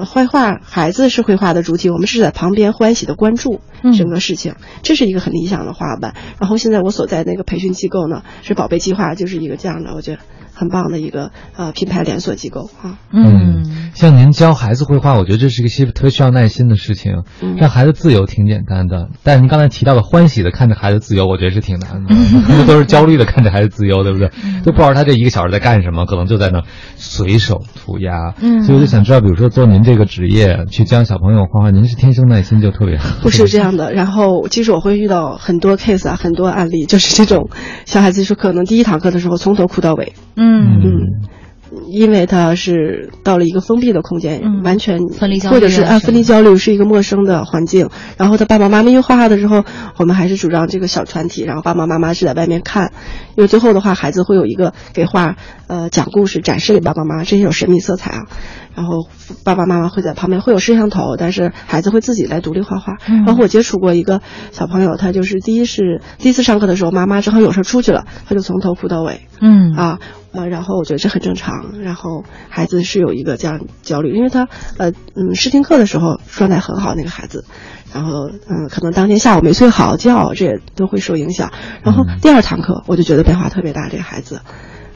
绘画孩子是绘画的主体，我们是在旁边欢喜的关注整个事情，这是一个很理想的画板。然后现在我所在那个培训机构呢，是宝贝计划，就是一个这样的，我觉得。很棒的一个呃品牌连锁机构啊，嗯，像您教孩子绘画，我觉得这是一个特别需要耐心的事情。让孩子自由挺简单的，但是您刚才提到的欢喜的看着孩子自由，我觉得是挺难的。[laughs] 他们都是焦虑的看着孩子自由，对不对？都不知道他这一个小时在干什么，可能就在那随手涂鸦。嗯，所以我就想知道，比如说做您这个职业去教小朋友画画，您是天生耐心就特别好？不是这样的。然后其实我会遇到很多 case 啊，很多案例，就是这种小孩子说可能第一堂课的时候从头哭到尾。嗯。嗯，因为他是到了一个封闭的空间，完全分离焦虑，或者是啊分离焦虑是一个陌生的环境。然后他爸爸妈妈因为画画的时候，我们还是主张这个小团体，然后爸爸妈妈是在外面看，因为最后的话孩子会有一个给画呃讲故事展示给爸爸妈妈，这些有神秘色彩啊。然后爸爸妈妈会在旁边会有摄像头，但是孩子会自己来独立画画。然后我接触过一个小朋友，他就是第一是第一次上课的时候，妈妈正好有事出去了，他就从头哭到尾。嗯啊呃，然后我觉得这很正常。然后孩子是有一个这样焦虑，因为他呃嗯试听课的时候状态很好，那个孩子。然后，嗯，可能当天下午没睡好觉，这也都会受影响。然后第二堂课，我就觉得变化特别大，这个孩子，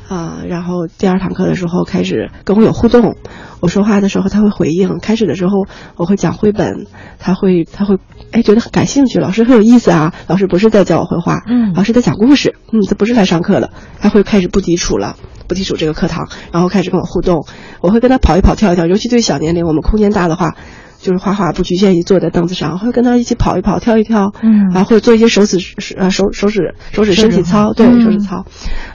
啊，然后第二堂课的时候开始跟我有互动，我说话的时候他会回应。开始的时候我会讲绘本，他会他会哎觉得很感兴趣，老师很有意思啊，老师不是在教我绘画，嗯老师在讲故事，嗯，他不是来上课的，他会开始不抵触了。不抵触这个课堂，然后开始跟我互动，我会跟他跑一跑、跳一跳，尤其对小年龄，我们空间大的话，就是画画不局限于坐在凳子上，会跟他一起跑一跑、跳一跳，嗯。然后或者做一些手指呃手手指手指身体操，对嗯手指操，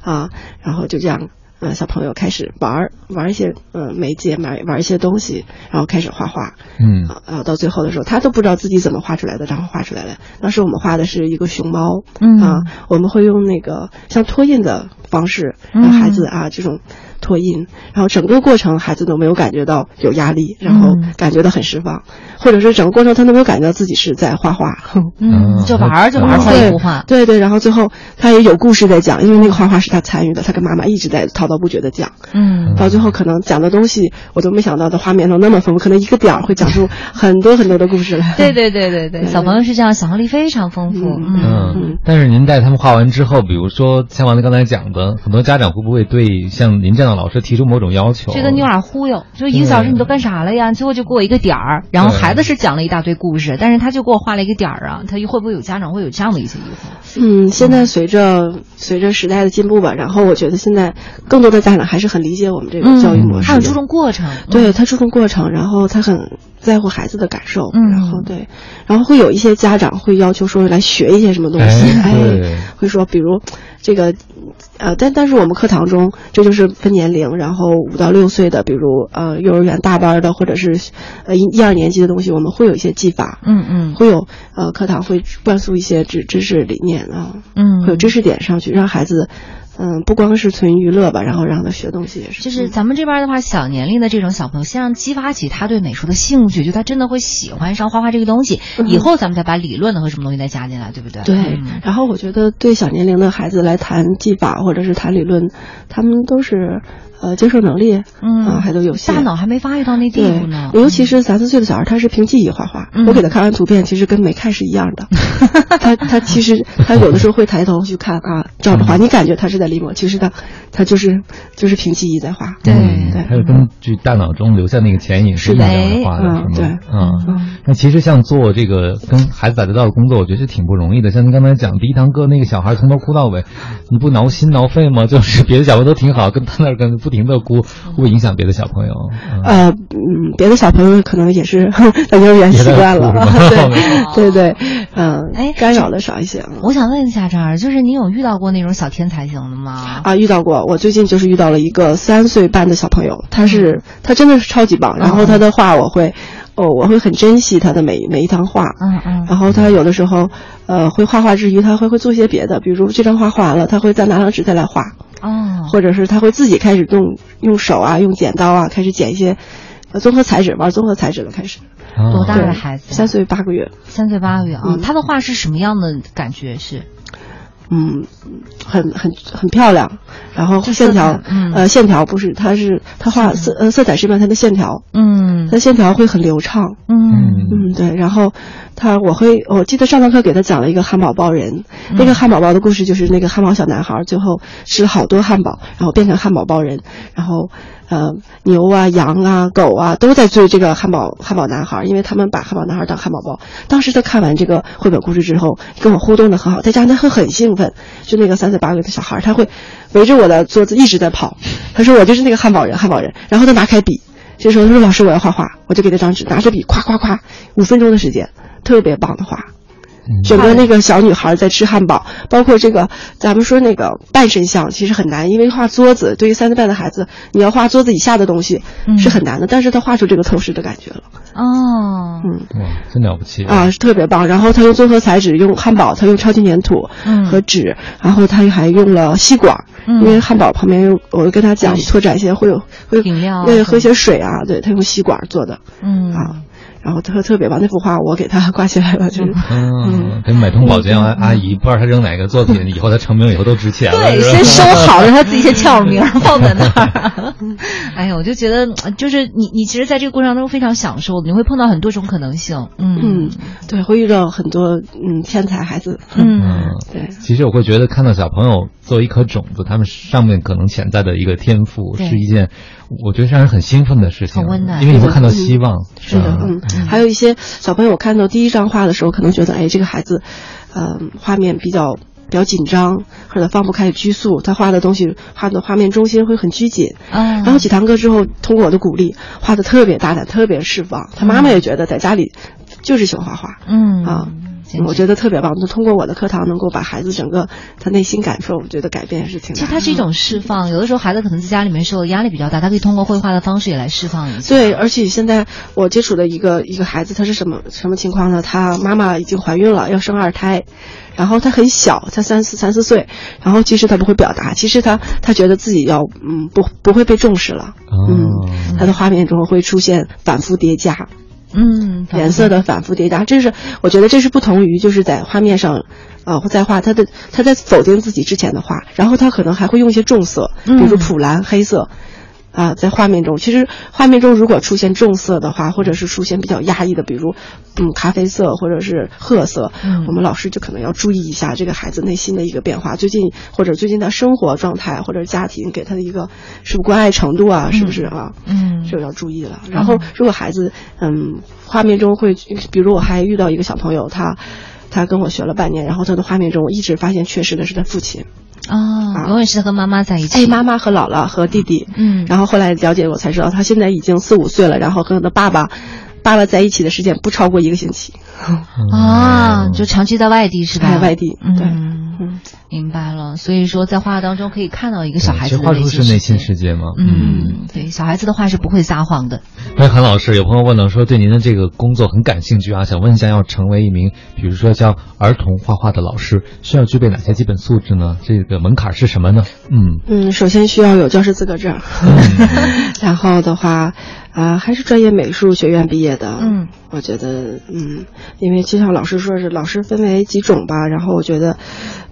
啊，然后就这样。呃，小朋友开始玩儿玩儿一些呃媒介，玩玩一些东西，然后开始画画，嗯。啊，然后到最后的时候，他都不知道自己怎么画出来的，然后画出来了。当时我们画的是一个熊猫，嗯。啊，我们会用那个像拓印的方式，让孩子啊这种拓印，然后整个过程孩子都没有感觉到有压力，然后嗯感觉到很释放，或者说整个过程他都没有感觉到自己是在画画，嗯，就玩儿就玩儿出一幅画。对对，然后最后他也有故事在讲，因为那个画画是他参与的，他跟妈妈一直在滔滔不绝的讲，嗯。到最后可能讲的东西我都没想到的画面都那么丰富，可能一个点儿会讲出很多很多的故事来。对对对对对，小朋友是这样，想象力非常丰富。嗯嗯。嗯，但是您带他们画完之后，比如说像王丽刚才讲的，很多家长会不会对像您这样的老师提出某种要求？觉得你有点忽悠，就一个小时你都干啥了呀？最后就给我一个点儿，然后孩子是讲了一大堆故事，但是他就给我画了一个点儿啊，他会不会有家长会有这样的一些疑惑？嗯，现在随着随着时代的进步吧，然后我觉得现在更多的家长还是很理解我们这个教育模式的，他很注重过程，对他注重过程，然后他很在乎孩子的感受，嗯然后对，然后会有一些家长会要求说来学一些什么东西，哎对会说比如这个，呃，但但是我们课堂中这就是分年龄，然后五到六岁的，比如呃幼儿园大班的或者是呃一一二年级的东西，我们会有一些技法，嗯嗯。会有呃课堂会灌输一些知知识理念啊，嗯，会有知识点上去，让孩子嗯不光是纯娱乐吧，然后让他学东西也是，就是嗯。咱们这边的话，小年龄的这种小朋友，先让激发起他对美术的兴趣，就他真的会喜欢上画画这个东西，嗯。以后咱们再把理论的和什么东西再加进来，对不对？对嗯，然后我觉得对小年龄的孩子来谈技法或者是谈理论，他们都是呃接受能力，嗯。啊还都有限。大脑还没发育到那地步呢，，尤其是三四岁的小孩，他是凭记忆画画。嗯。我给他看完图片，其实跟没看是一样的。[laughs] 他他其实他有的时候会抬头去看啊，照着画，你感觉他是在其实他他就是就是凭记忆在画。对嗯对还有根据大脑中留下那个前影是的印象来画的，嗯是吗？对嗯。嗯那其实像做这个跟孩子打交道的工作，我觉得是挺不容易的。像您刚才讲，第一堂课那个小孩从头哭到尾，你不挠心挠肺吗？就是别的小朋友都挺好，跟他那儿跟不停的哭，会不会影响别的小朋友？嗯呃，嗯，别的小朋友可能也是在幼儿园习惯了，[laughs] [laughs] 对 [laughs] 对对，嗯，哎干扰的少一些。嗯我想问一下这儿，就是你有遇到过那种小天才型的吗？啊，遇到过。我最近就是遇到了一个三岁半的小朋友，他是他真的是超级棒。然后他的画我会，哦，我会很珍惜他的每每一堂画。嗯嗯然后他有的时候，呃，会画画之余，他会会做些别的，比如这张画画完了，他会再拿张纸再来画，哦，或者是他会自己开始动用手啊，用剪刀啊，开始剪一些，呃，综合材质，玩综合材质了，开始。多大的孩子？三岁八个月。三岁八个月啊，嗯他的画是什么样的感觉？是嗯，很很很漂亮，然后线条，嗯。呃，线条不是，它是它画色呃色彩是一般它的线条，嗯。它线条会很流畅，嗯。嗯，对，然后他我会我记得上堂课给他讲了一个汉堡包人，嗯那个汉堡包的故事就是那个汉堡小男孩最后吃了好多汉堡，然后变成汉堡包人，然后呃牛啊羊啊狗啊都在追这个汉堡汉堡男孩，因为他们把汉堡男孩当汉堡包。当时他看完这个绘本故事之后，跟我互动的很好，再加上他会很兴奋，就那个三岁八个月的小孩，他会围着我的桌子一直在跑，他说我就是那个汉堡人汉堡人，然后他拿开笔。这时候他说：“老师，我要画画。”我就给他张纸，拿着笔，夸夸夸，五分钟的时间，特别棒的画。整个那个小女孩在吃汉堡，包括这个咱们说那个半身像，其实很难，因为画桌子对于三岁半的孩子，你要画桌子以下的东西是很难的，但是他画出这个透视的感觉了。哦，嗯，哇，真了不起。啊，是特别棒。然后他用综合材质，用汉堡，他用超级粘土和纸，然后他还用了吸管，因为汉堡旁边有，我跟他讲拓展一些会有会饮料，对，喝些水啊，对他用吸管做的，嗯。啊。然后特特别棒，那幅画我给他挂起来了，就是嗯，给买通保洁阿姨，不知道他扔哪个作品，以后他成名以后都值钱了。对，先收好，让他自己先签名放在那儿。[laughs] 哎呀，我就觉得，就是你你其实在这个过程当中非常享受，你会碰到很多种可能性。嗯，对，会遇到很多嗯天才孩子。嗯，对。其实我会觉得看到小朋友作为一颗种子，他们上面可能潜在的一个天赋，是一件我觉得让人很兴奋的事情，很温暖，因为你会看到希望。是的，嗯。还有一些小朋友看到第一张画的时候，可能觉得，哎，这个孩子，嗯，画面比较比较紧张，或者放不开拘束，他画的东西画的画面中心会很拘谨。嗯。然后几堂课之后，通过我的鼓励，画的特别大胆，特别释放。他妈妈也觉得在家里就是喜欢画画。嗯。啊。我觉得特别棒，就通过我的课堂能够把孩子整个他内心感受，我觉得改变是挺。其实它是一种释放，有的时候孩子可能在家里面受压力比较大，他可以通过绘画的方式也来释放一下。对，而且现在我接触的一个一个孩子，他是什么什么情况呢？他妈妈已经怀孕了，要生二胎，然后他很小，他三四三四岁，然后其实他不会表达，其实他他觉得自己要嗯不不会被重视了，嗯，他的画面中会出现反复叠加。嗯，颜色的反复叠加，这是我觉得这是不同于就是在画面上，呃，在画他的他在否定自己之前的画，然后他可能还会用一些重色，比如普蓝、黑色。啊，在画面中，其实画面中如果出现重色的话，或者是出现比较压抑的，比如，嗯，咖啡色或者是褐色，嗯，我们老师就可能要注意一下这个孩子内心的一个变化。最近或者最近的生活状态或者家庭给他的一个是不关爱程度啊，是不是啊？嗯，这个要注意了。然后，如果孩子，嗯，画面中会，比如我还遇到一个小朋友，他，他跟我学了半年，然后他的画面中我一直发现缺失的是他父亲。啊，永远是和妈妈在一起。哎，妈妈和姥姥和弟弟，嗯，然后后来了解我才知道，他现在已经四五岁了，然后和他的爸爸，爸爸在一起的时间不超过一个星期。啊，[laughs] 就长期在外地是吧？在外地，对，嗯，明白了。所以说，在画当中可以看到一个小孩子的画出是内心世界吗？嗯，对，小孩子的话是不会撒谎的。哎，韩老师，有朋友问到，说对您的这个工作很感兴趣啊，想问一下，要成为一名，比如说像儿童画画的老师，需要具备哪些基本素质呢？这个门槛是什么呢？嗯嗯，首先需要有教师资格证，[laughs] 然后的话。啊，还是专业美术学院毕业的。嗯，我觉得，嗯，因为就像老师说是老师分为几种吧，然后我觉得，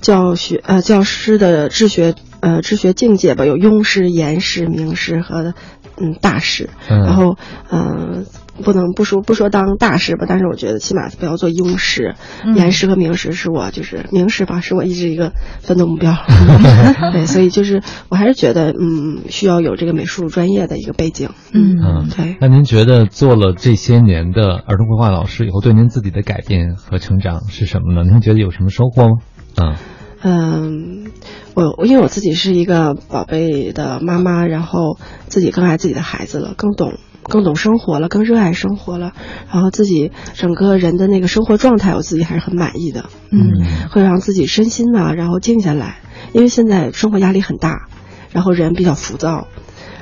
教学呃教师的治学呃治学境界吧，有庸师、严师、名师和嗯大师。嗯，然后嗯。不能不说不说当大师吧，但是我觉得起码不要做庸师，严师和名师是我就是名师吧，是我一直一个奋斗目标。[laughs] 对，所以就是我还是觉得嗯，需要有这个美术专业的一一个背景。嗯，对。那您觉得做了这些年的儿童绘画老师以后，对您自己的改变和成长是什么呢？您觉得有什么收获吗？嗯嗯，我我因为我自己是一个宝贝的妈妈，然后自己更爱自己的孩子了，更懂。更懂生活了，更热爱生活了，然后自己整个人的那个生活状态，我自己还是很满意的。嗯，会让自己身心呢，然后静下来，因为现在生活压力很大，然后人比较浮躁，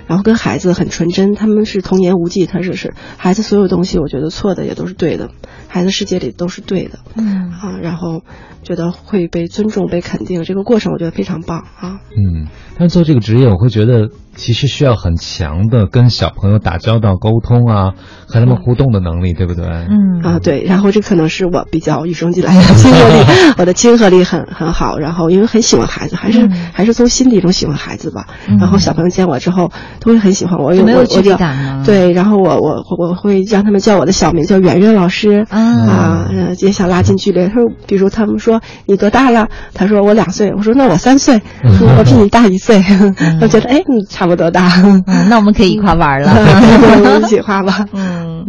然后跟孩子很纯真，他们是童言无忌，他是是孩子所有东西，我觉得错的也都是对的，孩子世界里都是对的。嗯啊，然后觉得会被尊重、被肯定，这个过程我觉得非常棒啊。嗯，但是做这个职业，我会觉得。其实需要很强的跟小朋友打交道、沟通啊，和他们互动的能力，对不对？嗯啊，对。然后这可能是我比较与生俱来的亲和力，[laughs] 我的亲和力很很好。然后因为很喜欢孩子，还是还是从心底中喜欢孩子吧。然后小朋友见我之后都会很喜欢我，有没有距离感吗？对，然后我我我会让他们叫我的小名叫圆圆老师啊，也想拉近距离。他说，比如他们说你多大了？他说我两岁。我说那我三岁，我比你大一岁。[laughs] 我觉得哎，你差。差不多大，那我们可以一块玩了，一起画吧。嗯，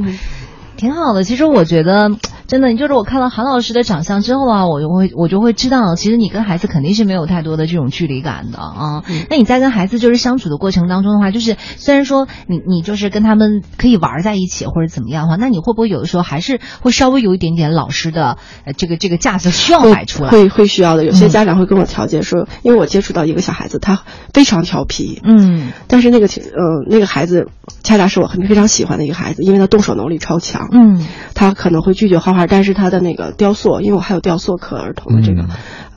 挺好的。其实我觉得，真的，你就是我看到韩老师的长相之后啊，我就会我就会知道，其实你跟孩子肯定是没有太多的这种距离感的啊。那你在跟孩子就是相处的过程当中的话，就是虽然说你你就是跟他们可以玩在一起或者怎么样的话，那你会不会有的时候还是会稍微有一点点老师的呃这个这个架子需要摆出来？会会需要的。有些家长会跟我调节说，因为我接触到一个小孩子，他非常调皮，嗯，但是那个呃那个孩子恰恰是我很非常喜欢的一个孩子，因为他动手能力超强，嗯，他可能会拒绝画画，但是他的那个雕塑，因为我还有雕塑课儿童的这个。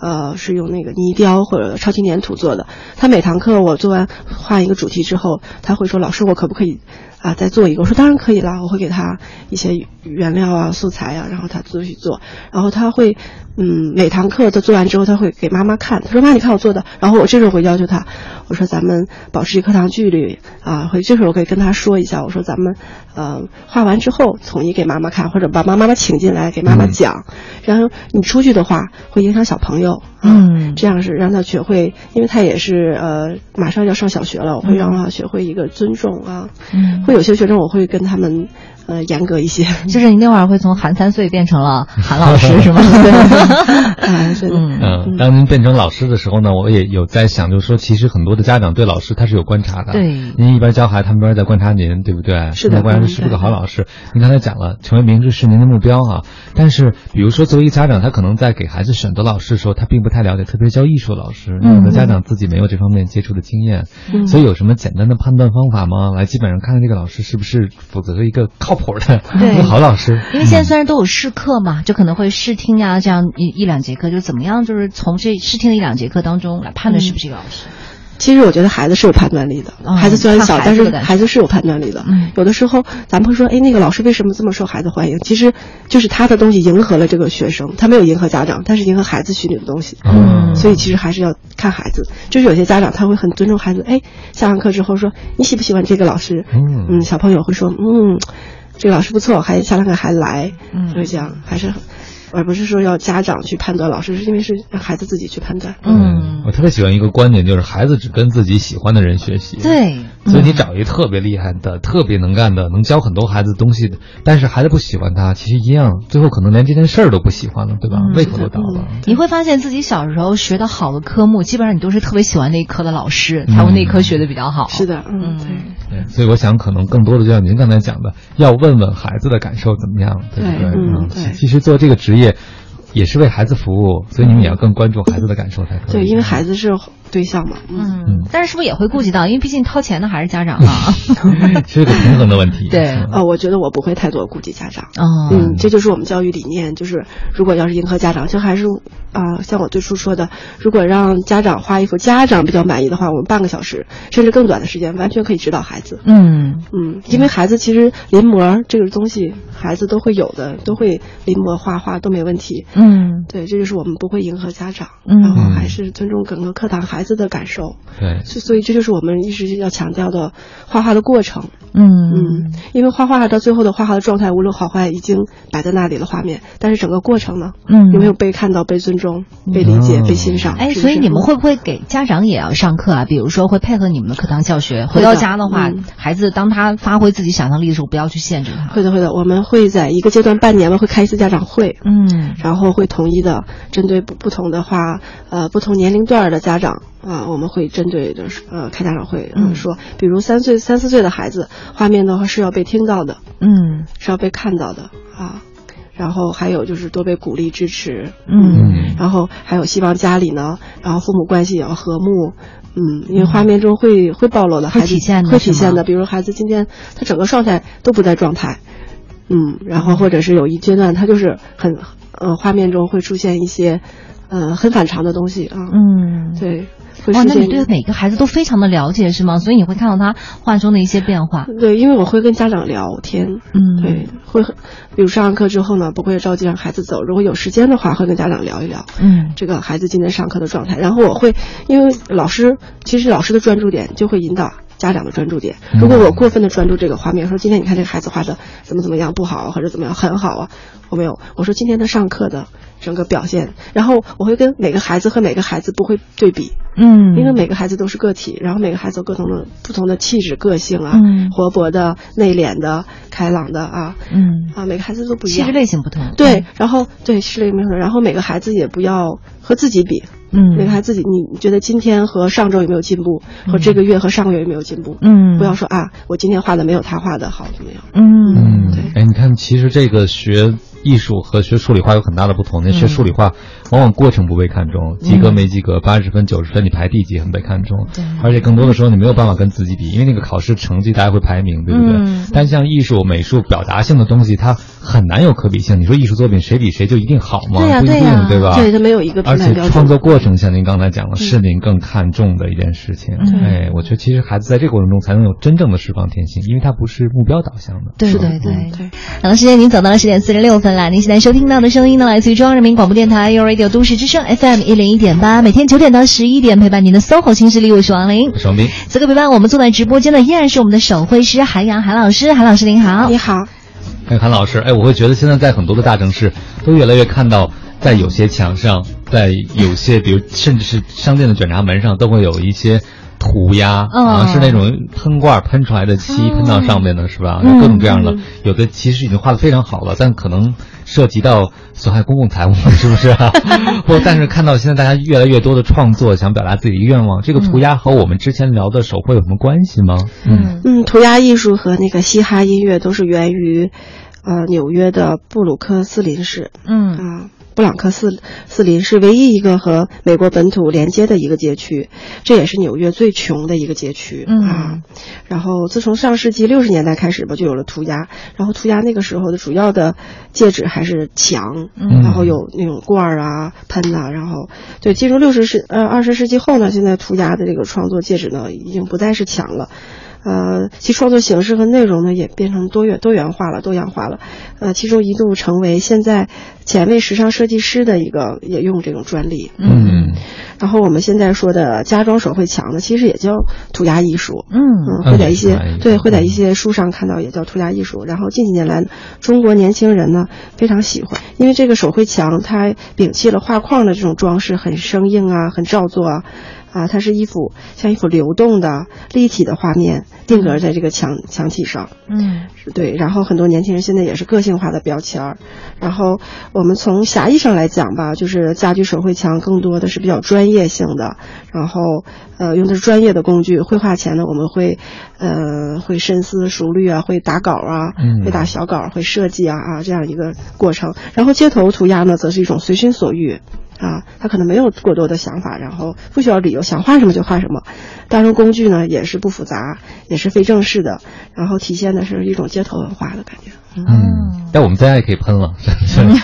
呃，是用那个泥雕或者超轻粘土做的。他每堂课我做完画一个主题之后，他会说：“老师，我可不可以啊再做一个？”我说：“当然可以啦，我会给他一些原料啊、素材啊，然后他自己做。然后他会，嗯，每堂课他做完之后，他会给妈妈看。他说：“妈，你看我做的。”然后我这时候会要求他，我说：“咱们保持课堂距离啊。”会这时候我可以跟他说一下，我说：“咱们呃画完之后统一给妈妈看，或者把妈妈妈请进来给妈妈讲。然后你出去的话会影响小朋友。”嗯，这样是让他学会，因为他也是呃马上要上小学了，我会让他学会一个尊重啊。嗯，会有些学生我会跟他们呃严格一些。[laughs] 就是你那会儿会从韩三岁变成了 [laughs] 韩老师是吗？哎，[laughs] 对，嗯，当您变成老师的时候呢，我也有在想，就是说其实很多的家长对老师他是有观察的。对，您一边教孩子，他们一边在观察您，对不对？是的，观察是不是个好老师？您刚才讲了，成为名师是您的目标啊。但是比如说作为一个家长，他可能在给孩子选择老师的时候，他并不太了解，特别是教艺术老师，有的家长自己没有这方面接触的经验，所以有什么简单的判断方法吗？来基本上看看这个老师是不是负责一个靠谱的一个好老师。因为现在虽然都有试课嘛，就可能会试听啊，这样一一两节课，就怎么样，就是从这试听的一两节课当中来判断是不是一个老师。其实我觉得孩子是有判断力的，孩子虽然小，但是孩子是有判断力的。有的时候咱们会说，哎，那个老师为什么这么受孩子欢迎？其实就是他的东西迎合了这个学生，他没有迎合家长，但是迎合孩子心里的东西。嗯，所以其实还是要看孩子。就是有些家长他会很尊重孩子，哎，下完课之后说你喜不喜欢这个老师？嗯，小朋友会说，嗯，这个老师不错，还下堂课还来，就是这样，还是。而不是说要家长去判断老师，是因为是让孩子自己去判断。嗯，我特别喜欢一个观点，就是孩子只跟自己喜欢的人学习。对，所以你找一个特别厉害的、特别能干的、能教很多孩子东西的，但是孩子不喜欢他，其实一样，最后可能连这件事儿都不喜欢了，对吧？胃口都倒了。你会发现自己小时候学的好的科目，基本上你都是特别喜欢那一科的老师，才会那一科学的比较好。是的，嗯，对。对，所以我想，可能更多的就像您刚才讲的，要问问孩子的感受怎么样，对不对？嗯，对。其实做这个职业。也是为孩子服务，所以你们也要更关注孩子的感受才可以。对，因为孩子是对象嘛。嗯，但是是不是也会顾及到？因为毕竟掏钱的还是家长啊。[laughs] 是个平衡的问题。对，呃，我觉得我不会太多顾及家长。哦。嗯，这就是我们教育理念，就是如果要是迎合家长，就还是啊，像我最初说的，如果让家长画一幅家长比较满意的话，我们半个小时甚至更短的时间，完全可以指导孩子。嗯嗯，因为孩子其实临摹这个东西，孩子都会有的，都会临摹画画都没问题。嗯，对，这就是我们不会迎合家长，嗯、然后还是尊重整个课堂孩子的感受。对，所以这就是我们一直要强调的画画的过程。嗯嗯，因为画画到最后的画画的状态，无论好坏，已经摆在那里了画面，但是整个过程呢，嗯，有没有被看到、被尊重、被理解、被欣赏？哎，所以你们会不会给家长也要上课啊？比如说会配合你们的课堂教学，回到家的话，孩子当他发挥自己想象力的时候，不要去限制他。会的，会的，我们会在一个阶段半年了，会开一次家长会，嗯，然后会统一的针对不不同的话，呃，不同年龄段的家长啊，我们会针对就是呃开家长会，嗯，说，比如三岁、三四岁的孩子，画面的话是要被听到的，嗯，是要被看到的啊。然后还有就是多被鼓励支持，嗯，然后还有希望家里呢，然后父母关系也要和睦，嗯，因为画面中会会暴露的，会体现的，会体现的。比如孩子今天他整个状态都不在状态，嗯，然后或者是有一阶段他就是很，呃，画面中会出现一些，呃，很反常的东西啊，嗯，对。哇，那你对每个孩子都非常的了解是吗？所以你会看到他画中的一些变化。对，因为我会跟家长聊天，嗯，对，会，比如上完课之后呢，不会着急让孩子走，如果有时间的话，会跟家长聊一聊，嗯，这个孩子今天上课的状态。然后我会，因为老师其实老师的专注点就会引导家长的专注点。如果我过分的专注这个画面，说今天你看这个孩子画的怎么怎么样不好，或者怎么样很好啊，我没有，我说今天他上课的整个表现，然后我会跟每个孩子和每个孩子不会对比。嗯，因为每个孩子都是个体，然后每个孩子有不同的不同的气质、个性啊，嗯，活泼的、内敛的、开。朗的啊，嗯啊，每个孩子都不一样，气质类型不同。对，然后对气质类型不同，然后每个孩子也不要和自己比，嗯，每个孩子自己，你觉得今天和上周有没有进步，和这个月和上个月有没有进步？嗯，不要说啊，我今天画的没有他画的好，怎么样？嗯嗯，对哎，你看，其实这个学艺术和学数理化有很大的不同。那学数理化，往往过程不被看重，及格没及格，八十分、九十分，你排第几很被看重。对而且更多的时候你没有办法跟自己比，因为那个考试成绩大家会排名，对不对？嗯但像艺术、美术表达性的东西，它很难有可比性。你说艺术作品谁比谁就一定好吗？对呀不一定，对呀对吧？对，它没有一个评而且。创作过程，像您刚才讲了，是您更看重的一件事情。嗯哎，我觉得其实孩子在这个过程中才能有真正的释放天性，因为它不是目标导向的。对对对好了，时间已经走到了十点四十六分了。您现在收听到的声音呢，来自于中央人民广播电台 u Radio 都市之声 FM 一零一点八，每天九点到十一点陪伴您的 SOHO 新势力，我是王琳。双斌，此刻陪伴我们坐在直播间的依然是我们的手绘师韩阳韩老师，韩老师您好。你好，哎，韩老师，哎，我会觉得现在在很多的大城市，都越来越看到，在有些墙上，在有些比如甚至是商店的卷闸门上，都会有一些涂鸦，嗯。啊，是那种喷罐喷出来的漆喷到上面的，是吧？嗯。各种各样的，有的其实已经画的非常好了，但可能涉及到损害公共财物，是不是啊？[laughs] 或但是看到现在大家越来越多的创作，想表达自己的愿望，这个涂鸦和我们之前聊的手绘有什么关系吗？嗯。嗯，涂鸦艺术和那个嘻哈音乐都是源于，呃，纽约的布鲁克斯林市嗯。啊。布朗克斯斯林是唯一一个和美国本土连接的一个街区，这也是纽约最穷的一个街区、嗯啊。然后自从上世纪六十年代开始吧，就有了涂鸦。然后涂鸦那个时候的主要的介质还是墙，嗯然后有那种罐儿啊、喷呐、然后对进入六十世呃二十世纪后呢，现在涂鸦的这个创作介质呢，已经不再是墙了。呃，其创作形式和内容呢也变成多元多元化了、多样化了。呃，其中一度成为现在前卫时尚设计师的一个也用这种专利。嗯然后我们现在说的家装手绘墙呢，其实也叫涂鸦艺术。嗯嗯，会在一些对会在一些书上看到，也叫涂鸦艺术。然后近几年来，中国年轻人呢非常喜欢，因为这个手绘墙它摒弃了画框的这种装饰，很生硬啊，很照做啊，啊，它是一幅像一幅流动的立体的画面，定格在这个墙墙体上。嗯对，然后很多年轻人现在也是个性化的标签儿。然后我们从狭义上来讲吧，就是家居手绘墙更多的是比较专业性的，然后呃用的是专业的工具。绘画前呢，我们会呃会深思熟虑啊，会打稿啊，嗯会打小稿，会设计啊啊这样一个过程。然后街头涂鸦呢，则是一种随心所欲。啊，他可能没有过多的想法，然后不需要理由，想画什么就画什么。当然，工具呢也是不复杂，也是非正式的，然后体现的是一种街头文化的感觉。嗯嗯，但我们在家也可以喷了，[laughs] 是不是？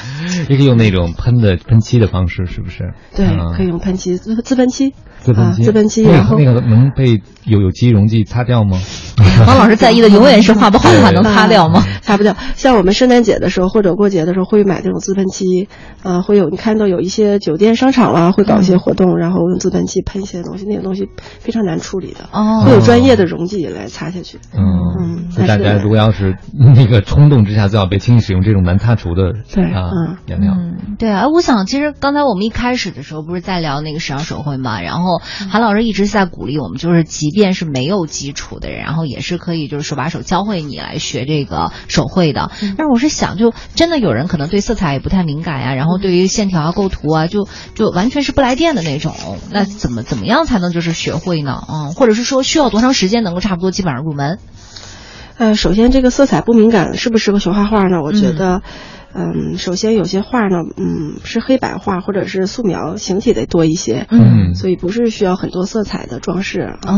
也可以用那种喷的喷漆的方式，是不是？对，嗯可以用喷漆、自自喷漆。自喷漆，啊自喷漆那然后个那个能被有有机溶剂擦掉吗？[laughs] 王老师在意的永远是画不好的话能擦掉吗？擦不掉。像我们圣诞节的时候或者过节的时候会买这种自喷漆，呃，会有你看到有一些酒店、商场啦，会搞一些活动，然后用自喷漆喷一些东西，那个东西非常难处理的，哦会有专业的溶剂来擦下去。嗯，嗯所以大家如果要是那个冲动之下，最好别轻易使用这种难擦除的对啊嗯颜料。嗯，对啊，我想其实刚才我们一开始的时候不是在聊那个时尚手绘嘛，然后韩老师一直在鼓励我们，就是即便是没有基础的人，然后也是可以就是手把手教会你来学这个手绘的。但是我是想，就真的有人可能对色彩也不太敏感呀、然后对于线条啊、构图啊，就就完全是不来电的那种。那怎么怎么样才能就是学会呢？嗯，或者是说需要多长时间能够差不多基本上入门？呃，首先这个色彩不敏感适不适合学画画呢？我觉得，嗯，首先有些画呢，嗯，是黑白画或者是素描，形体得多一些，嗯所以不是需要很多色彩的装饰啊。哦，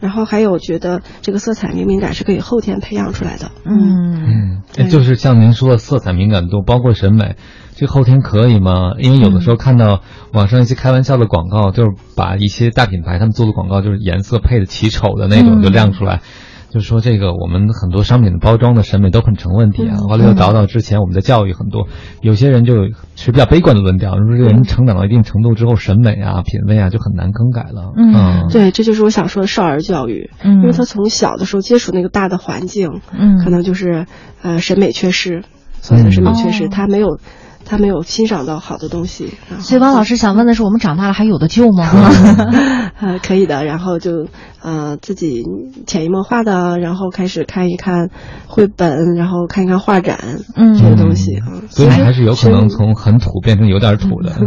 然后还有觉得这个色彩敏敏感是可以后天培养出来的。嗯嗯，就是像您说的色彩敏感度，包括审美，这后天可以吗？因为有的时候看到网上一些开玩笑的广告，就是把一些大品牌他们做的广告，就是颜色配的奇丑的那种，嗯就亮出来。就是说，这个我们很多商品的包装的审美都很成问题啊。嗯后来又倒到之前我们的教育很多，有些人就持比较悲观的论调，说这个人成长到一定程度之后，审美啊、品味啊就很难更改了。嗯对，这就是我想说的少儿教育，嗯因为他从小的时候接触那个大的环境，嗯可能就是呃审美缺失，所谓的审美缺失，哦他没有他没有欣赏到好的东西。所以王老师想问的是，我们长大了还有的救吗？呃，[laughs] 可以的。然后就呃自己潜移默化的，然后开始看一看绘本，然后看一看画展，嗯，这些东西啊。所以还是有可能从很土变成有点土的。[laughs]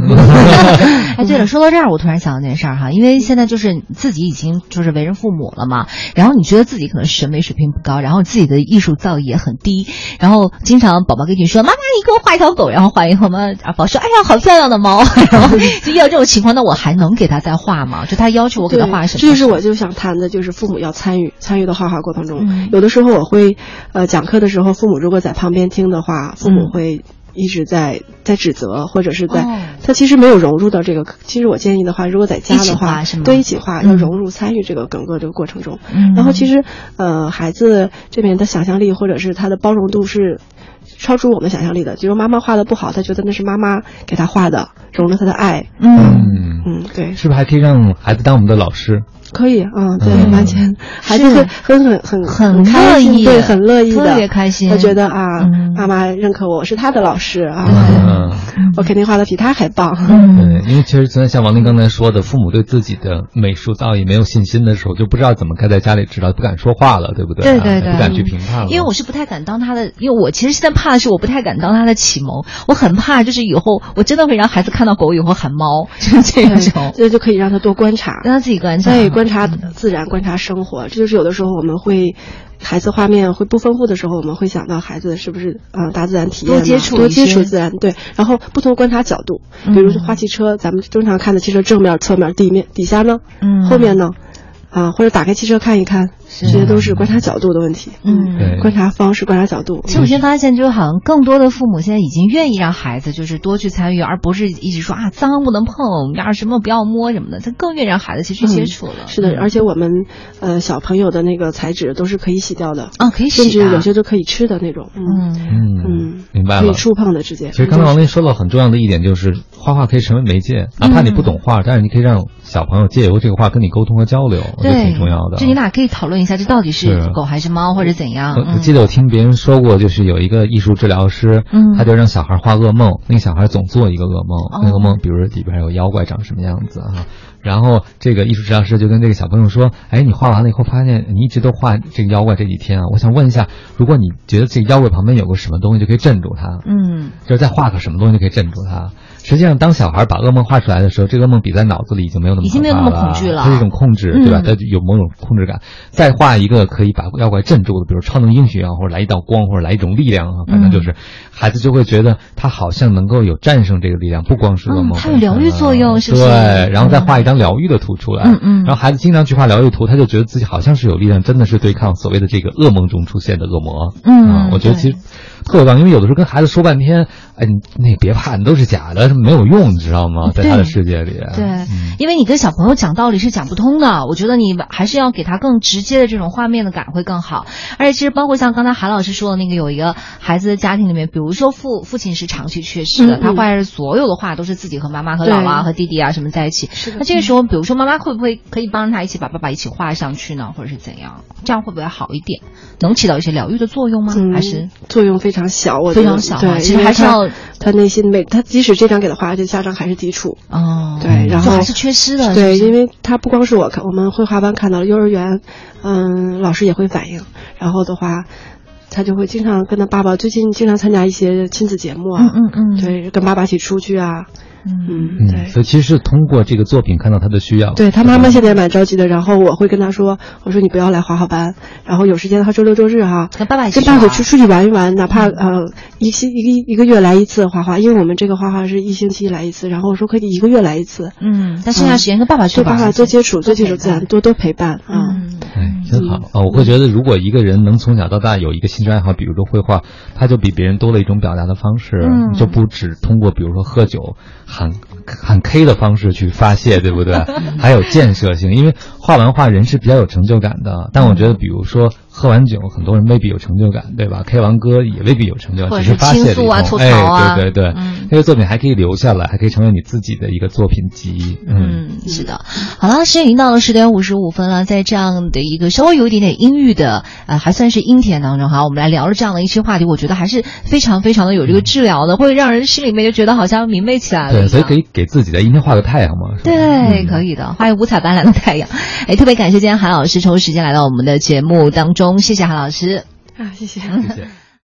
[laughs] 哎，对了，说到这儿，我突然想到件事儿哈，因为现在就是自己已经就是为人父母了嘛，然后你觉得自己可能审美水平不高，然后自己的艺术造诣也很低，然后经常宝宝跟你说：“妈妈，你给我画一条狗。”然后画以后嘛，宝宝说：“哎呀，好漂亮的猫。[laughs] ”然后就遇到这种情况，那我还能给他再画吗？就他要求我给他画什么？这 [laughs] 就是我就想谈的，就是父母要参与参与到画画过程中。有的时候我会，呃，讲课的时候，父母如果在旁边听的话，父母会。一直在在指责，或者是在他其实没有融入到这个。其实我建议的话，如果在家的话，对一起画，要融入参与这个整个这个过程中。然后其实呃，孩子这边的想象力或者是他的包容度是超出我们想象力的。比如妈妈画的不好，他觉得那是妈妈给他画的，融了他的爱。嗯嗯，对，是不是还可以让孩子当我们的老师？可以，嗯，对，完全孩子很很很很乐意，对，很乐意的，特别开心。他觉得啊，妈妈认可我，我是他的老师啊，我肯定画的比他还棒。对，因为其实像王林刚才说的，父母对自己的美术造诣没有信心的时候，就不知道怎么该在家里指导，不敢说话了，对不对？对对对，不敢去评判了。因为我是不太敢当他的，因为我其实现在怕的是我不太敢当他的启蒙，我很怕就是以后我真的会让孩子看到狗以后喊猫，[laughs] 就是这种，[laughs] 这就可以让他多观察，让他自己观察，对，观察自然。观察生活，这就是有的时候我们会，孩子画面会不丰富的时候，我们会想到孩子是不是啊大自然体验多接触多接触自然对，然后不同观察角度，比如说画汽车，咱们经常看的汽车正面、侧面、地面、底下呢，嗯，后面呢，啊或者打开汽车看一看。这些都是观察角度的问题，嗯，观察方式、观察角度。其实我现在发现，就好像更多的父母现在已经愿意让孩子就是多去参与，而不是一直说啊脏不能碰，呀什么不要摸什么的，他更愿意让孩子去去接触了。是的，而且我们呃小朋友的那个材质都是可以洗掉的啊，可以洗，甚至有些都可以吃的那种。嗯。嗯，明白了，可以触碰的直接。其实刚才王林说了很重要的一点，就是画画可以成为媒介，哪怕你不懂画，但是你可以让小朋友借由这个画跟你沟通和交流，我觉得挺重要的。就你俩可以讨论一下，这到底是。狗还是猫或者怎样？我记得我听别人说过，就是有一个艺术治疗师，他就让小孩画噩梦，那个小孩总做一个噩梦，那个梦比如里边有妖怪长什么样子啊。然后这个艺术治疗师就跟这个小朋友说：“哎，你画完了以后，发现你一直都画这个妖怪这几天啊，我想问一下，如果你觉得这个妖怪旁边有个什么东西，就可以镇住它，嗯，就是再画个什么东西就可以镇住它。”实际上，当小孩把噩梦画出来的时候，这个梦比在脑子里已经没有那么已经没有那么恐惧了，它是一种控制，对吧？它有某种控制感。再画一个可以把妖怪镇住的，比如超能英雄啊，或者来一道光，或者来一种力量啊，反正就是孩子就会觉得他好像能够有战胜这个力量，不光是噩梦，它有疗愈作用，是不是？对，然后再画一张疗愈的图出来，嗯嗯，然后孩子经常去画疗愈图，他就觉得自己好像是有力量，真的是对抗所谓的这个噩梦中出现的恶魔。嗯，我觉得其实。特别棒，因为有的时候跟孩子说半天，哎，你那别怕，你都是假的，没有用，你知道吗？在他的世界里，对，因为你跟小朋友讲道理是讲不通的。我觉得你还是要给他更直接的这种画面的感会更好。而且其实包括像刚才韩老师说的那个，有一个孩子的家庭里面，比如说父父亲是长期缺失的，他画的所有的话都是自己和妈妈和姥姥和弟弟啊什么在一起。是的。那这个时候，比如说妈妈会不会可以帮他一起把爸爸一起画上去呢，或者是怎样？这样会不会好一点？能起到一些疗愈的作用吗？还是作用非常小？我非常小。对，其实还是要他内心每他即使这张给他画，而且家长还是抵触哦。对，然后还是缺失的。对，因为他不光是我看，我们绘画班看到了，幼儿园，嗯，老师也会反映。然后的话，他就会经常跟他爸爸，最近经常参加一些亲子节目啊，嗯嗯，对，跟爸爸一起出去啊。嗯，对，所以其实是通过这个作品看到他的需要。对他妈妈现在也蛮着急的，然后我会跟他说：“我说你不要来画画班，然后有时间的话周六周日哈，跟爸爸跟爸爸去出去玩一玩，哪怕呃一星一个一个月来一次画画，因为我们这个画画是一星期来一次，然后我说可以一个月来一次。嗯，但剩下时间跟爸爸去跟爸爸多接触，多接触自然，多多陪伴。嗯，哎，真好啊！我会觉得，如果一个人能从小到大有一个兴趣爱好，比如说绘画，他就比别人多了一种表达的方式，就不只通过比如说喝酒喊喊。K 的方式去发泄，对不对？[laughs] 还有建设性，因为画完画人是比较有成就感的。但我觉得，比如说喝完酒，很多人未必有成就感，对吧？K 完歌也未必有成就感，只是发泄的一种。哎，对对对。那个作品还可以留下来，还可以成为你自己的一个作品集。嗯，是的。好了，时间已经到了十点五十五分了，在这样的一个稍微有一点点阴郁的，呃，还算是阴天当中哈，我们来聊了这样的一些话题，我觉得还是非常非常的有这个治疗的，会让人心里面就觉得好像明媚起来了。对，所以可以给自己在阴天画个太阳嘛。对，可以的，画一个五彩斑斓的太阳。哎，特别感谢今天韩老师抽时间来到我们的节目当中，谢谢韩老师。啊，谢谢，谢谢。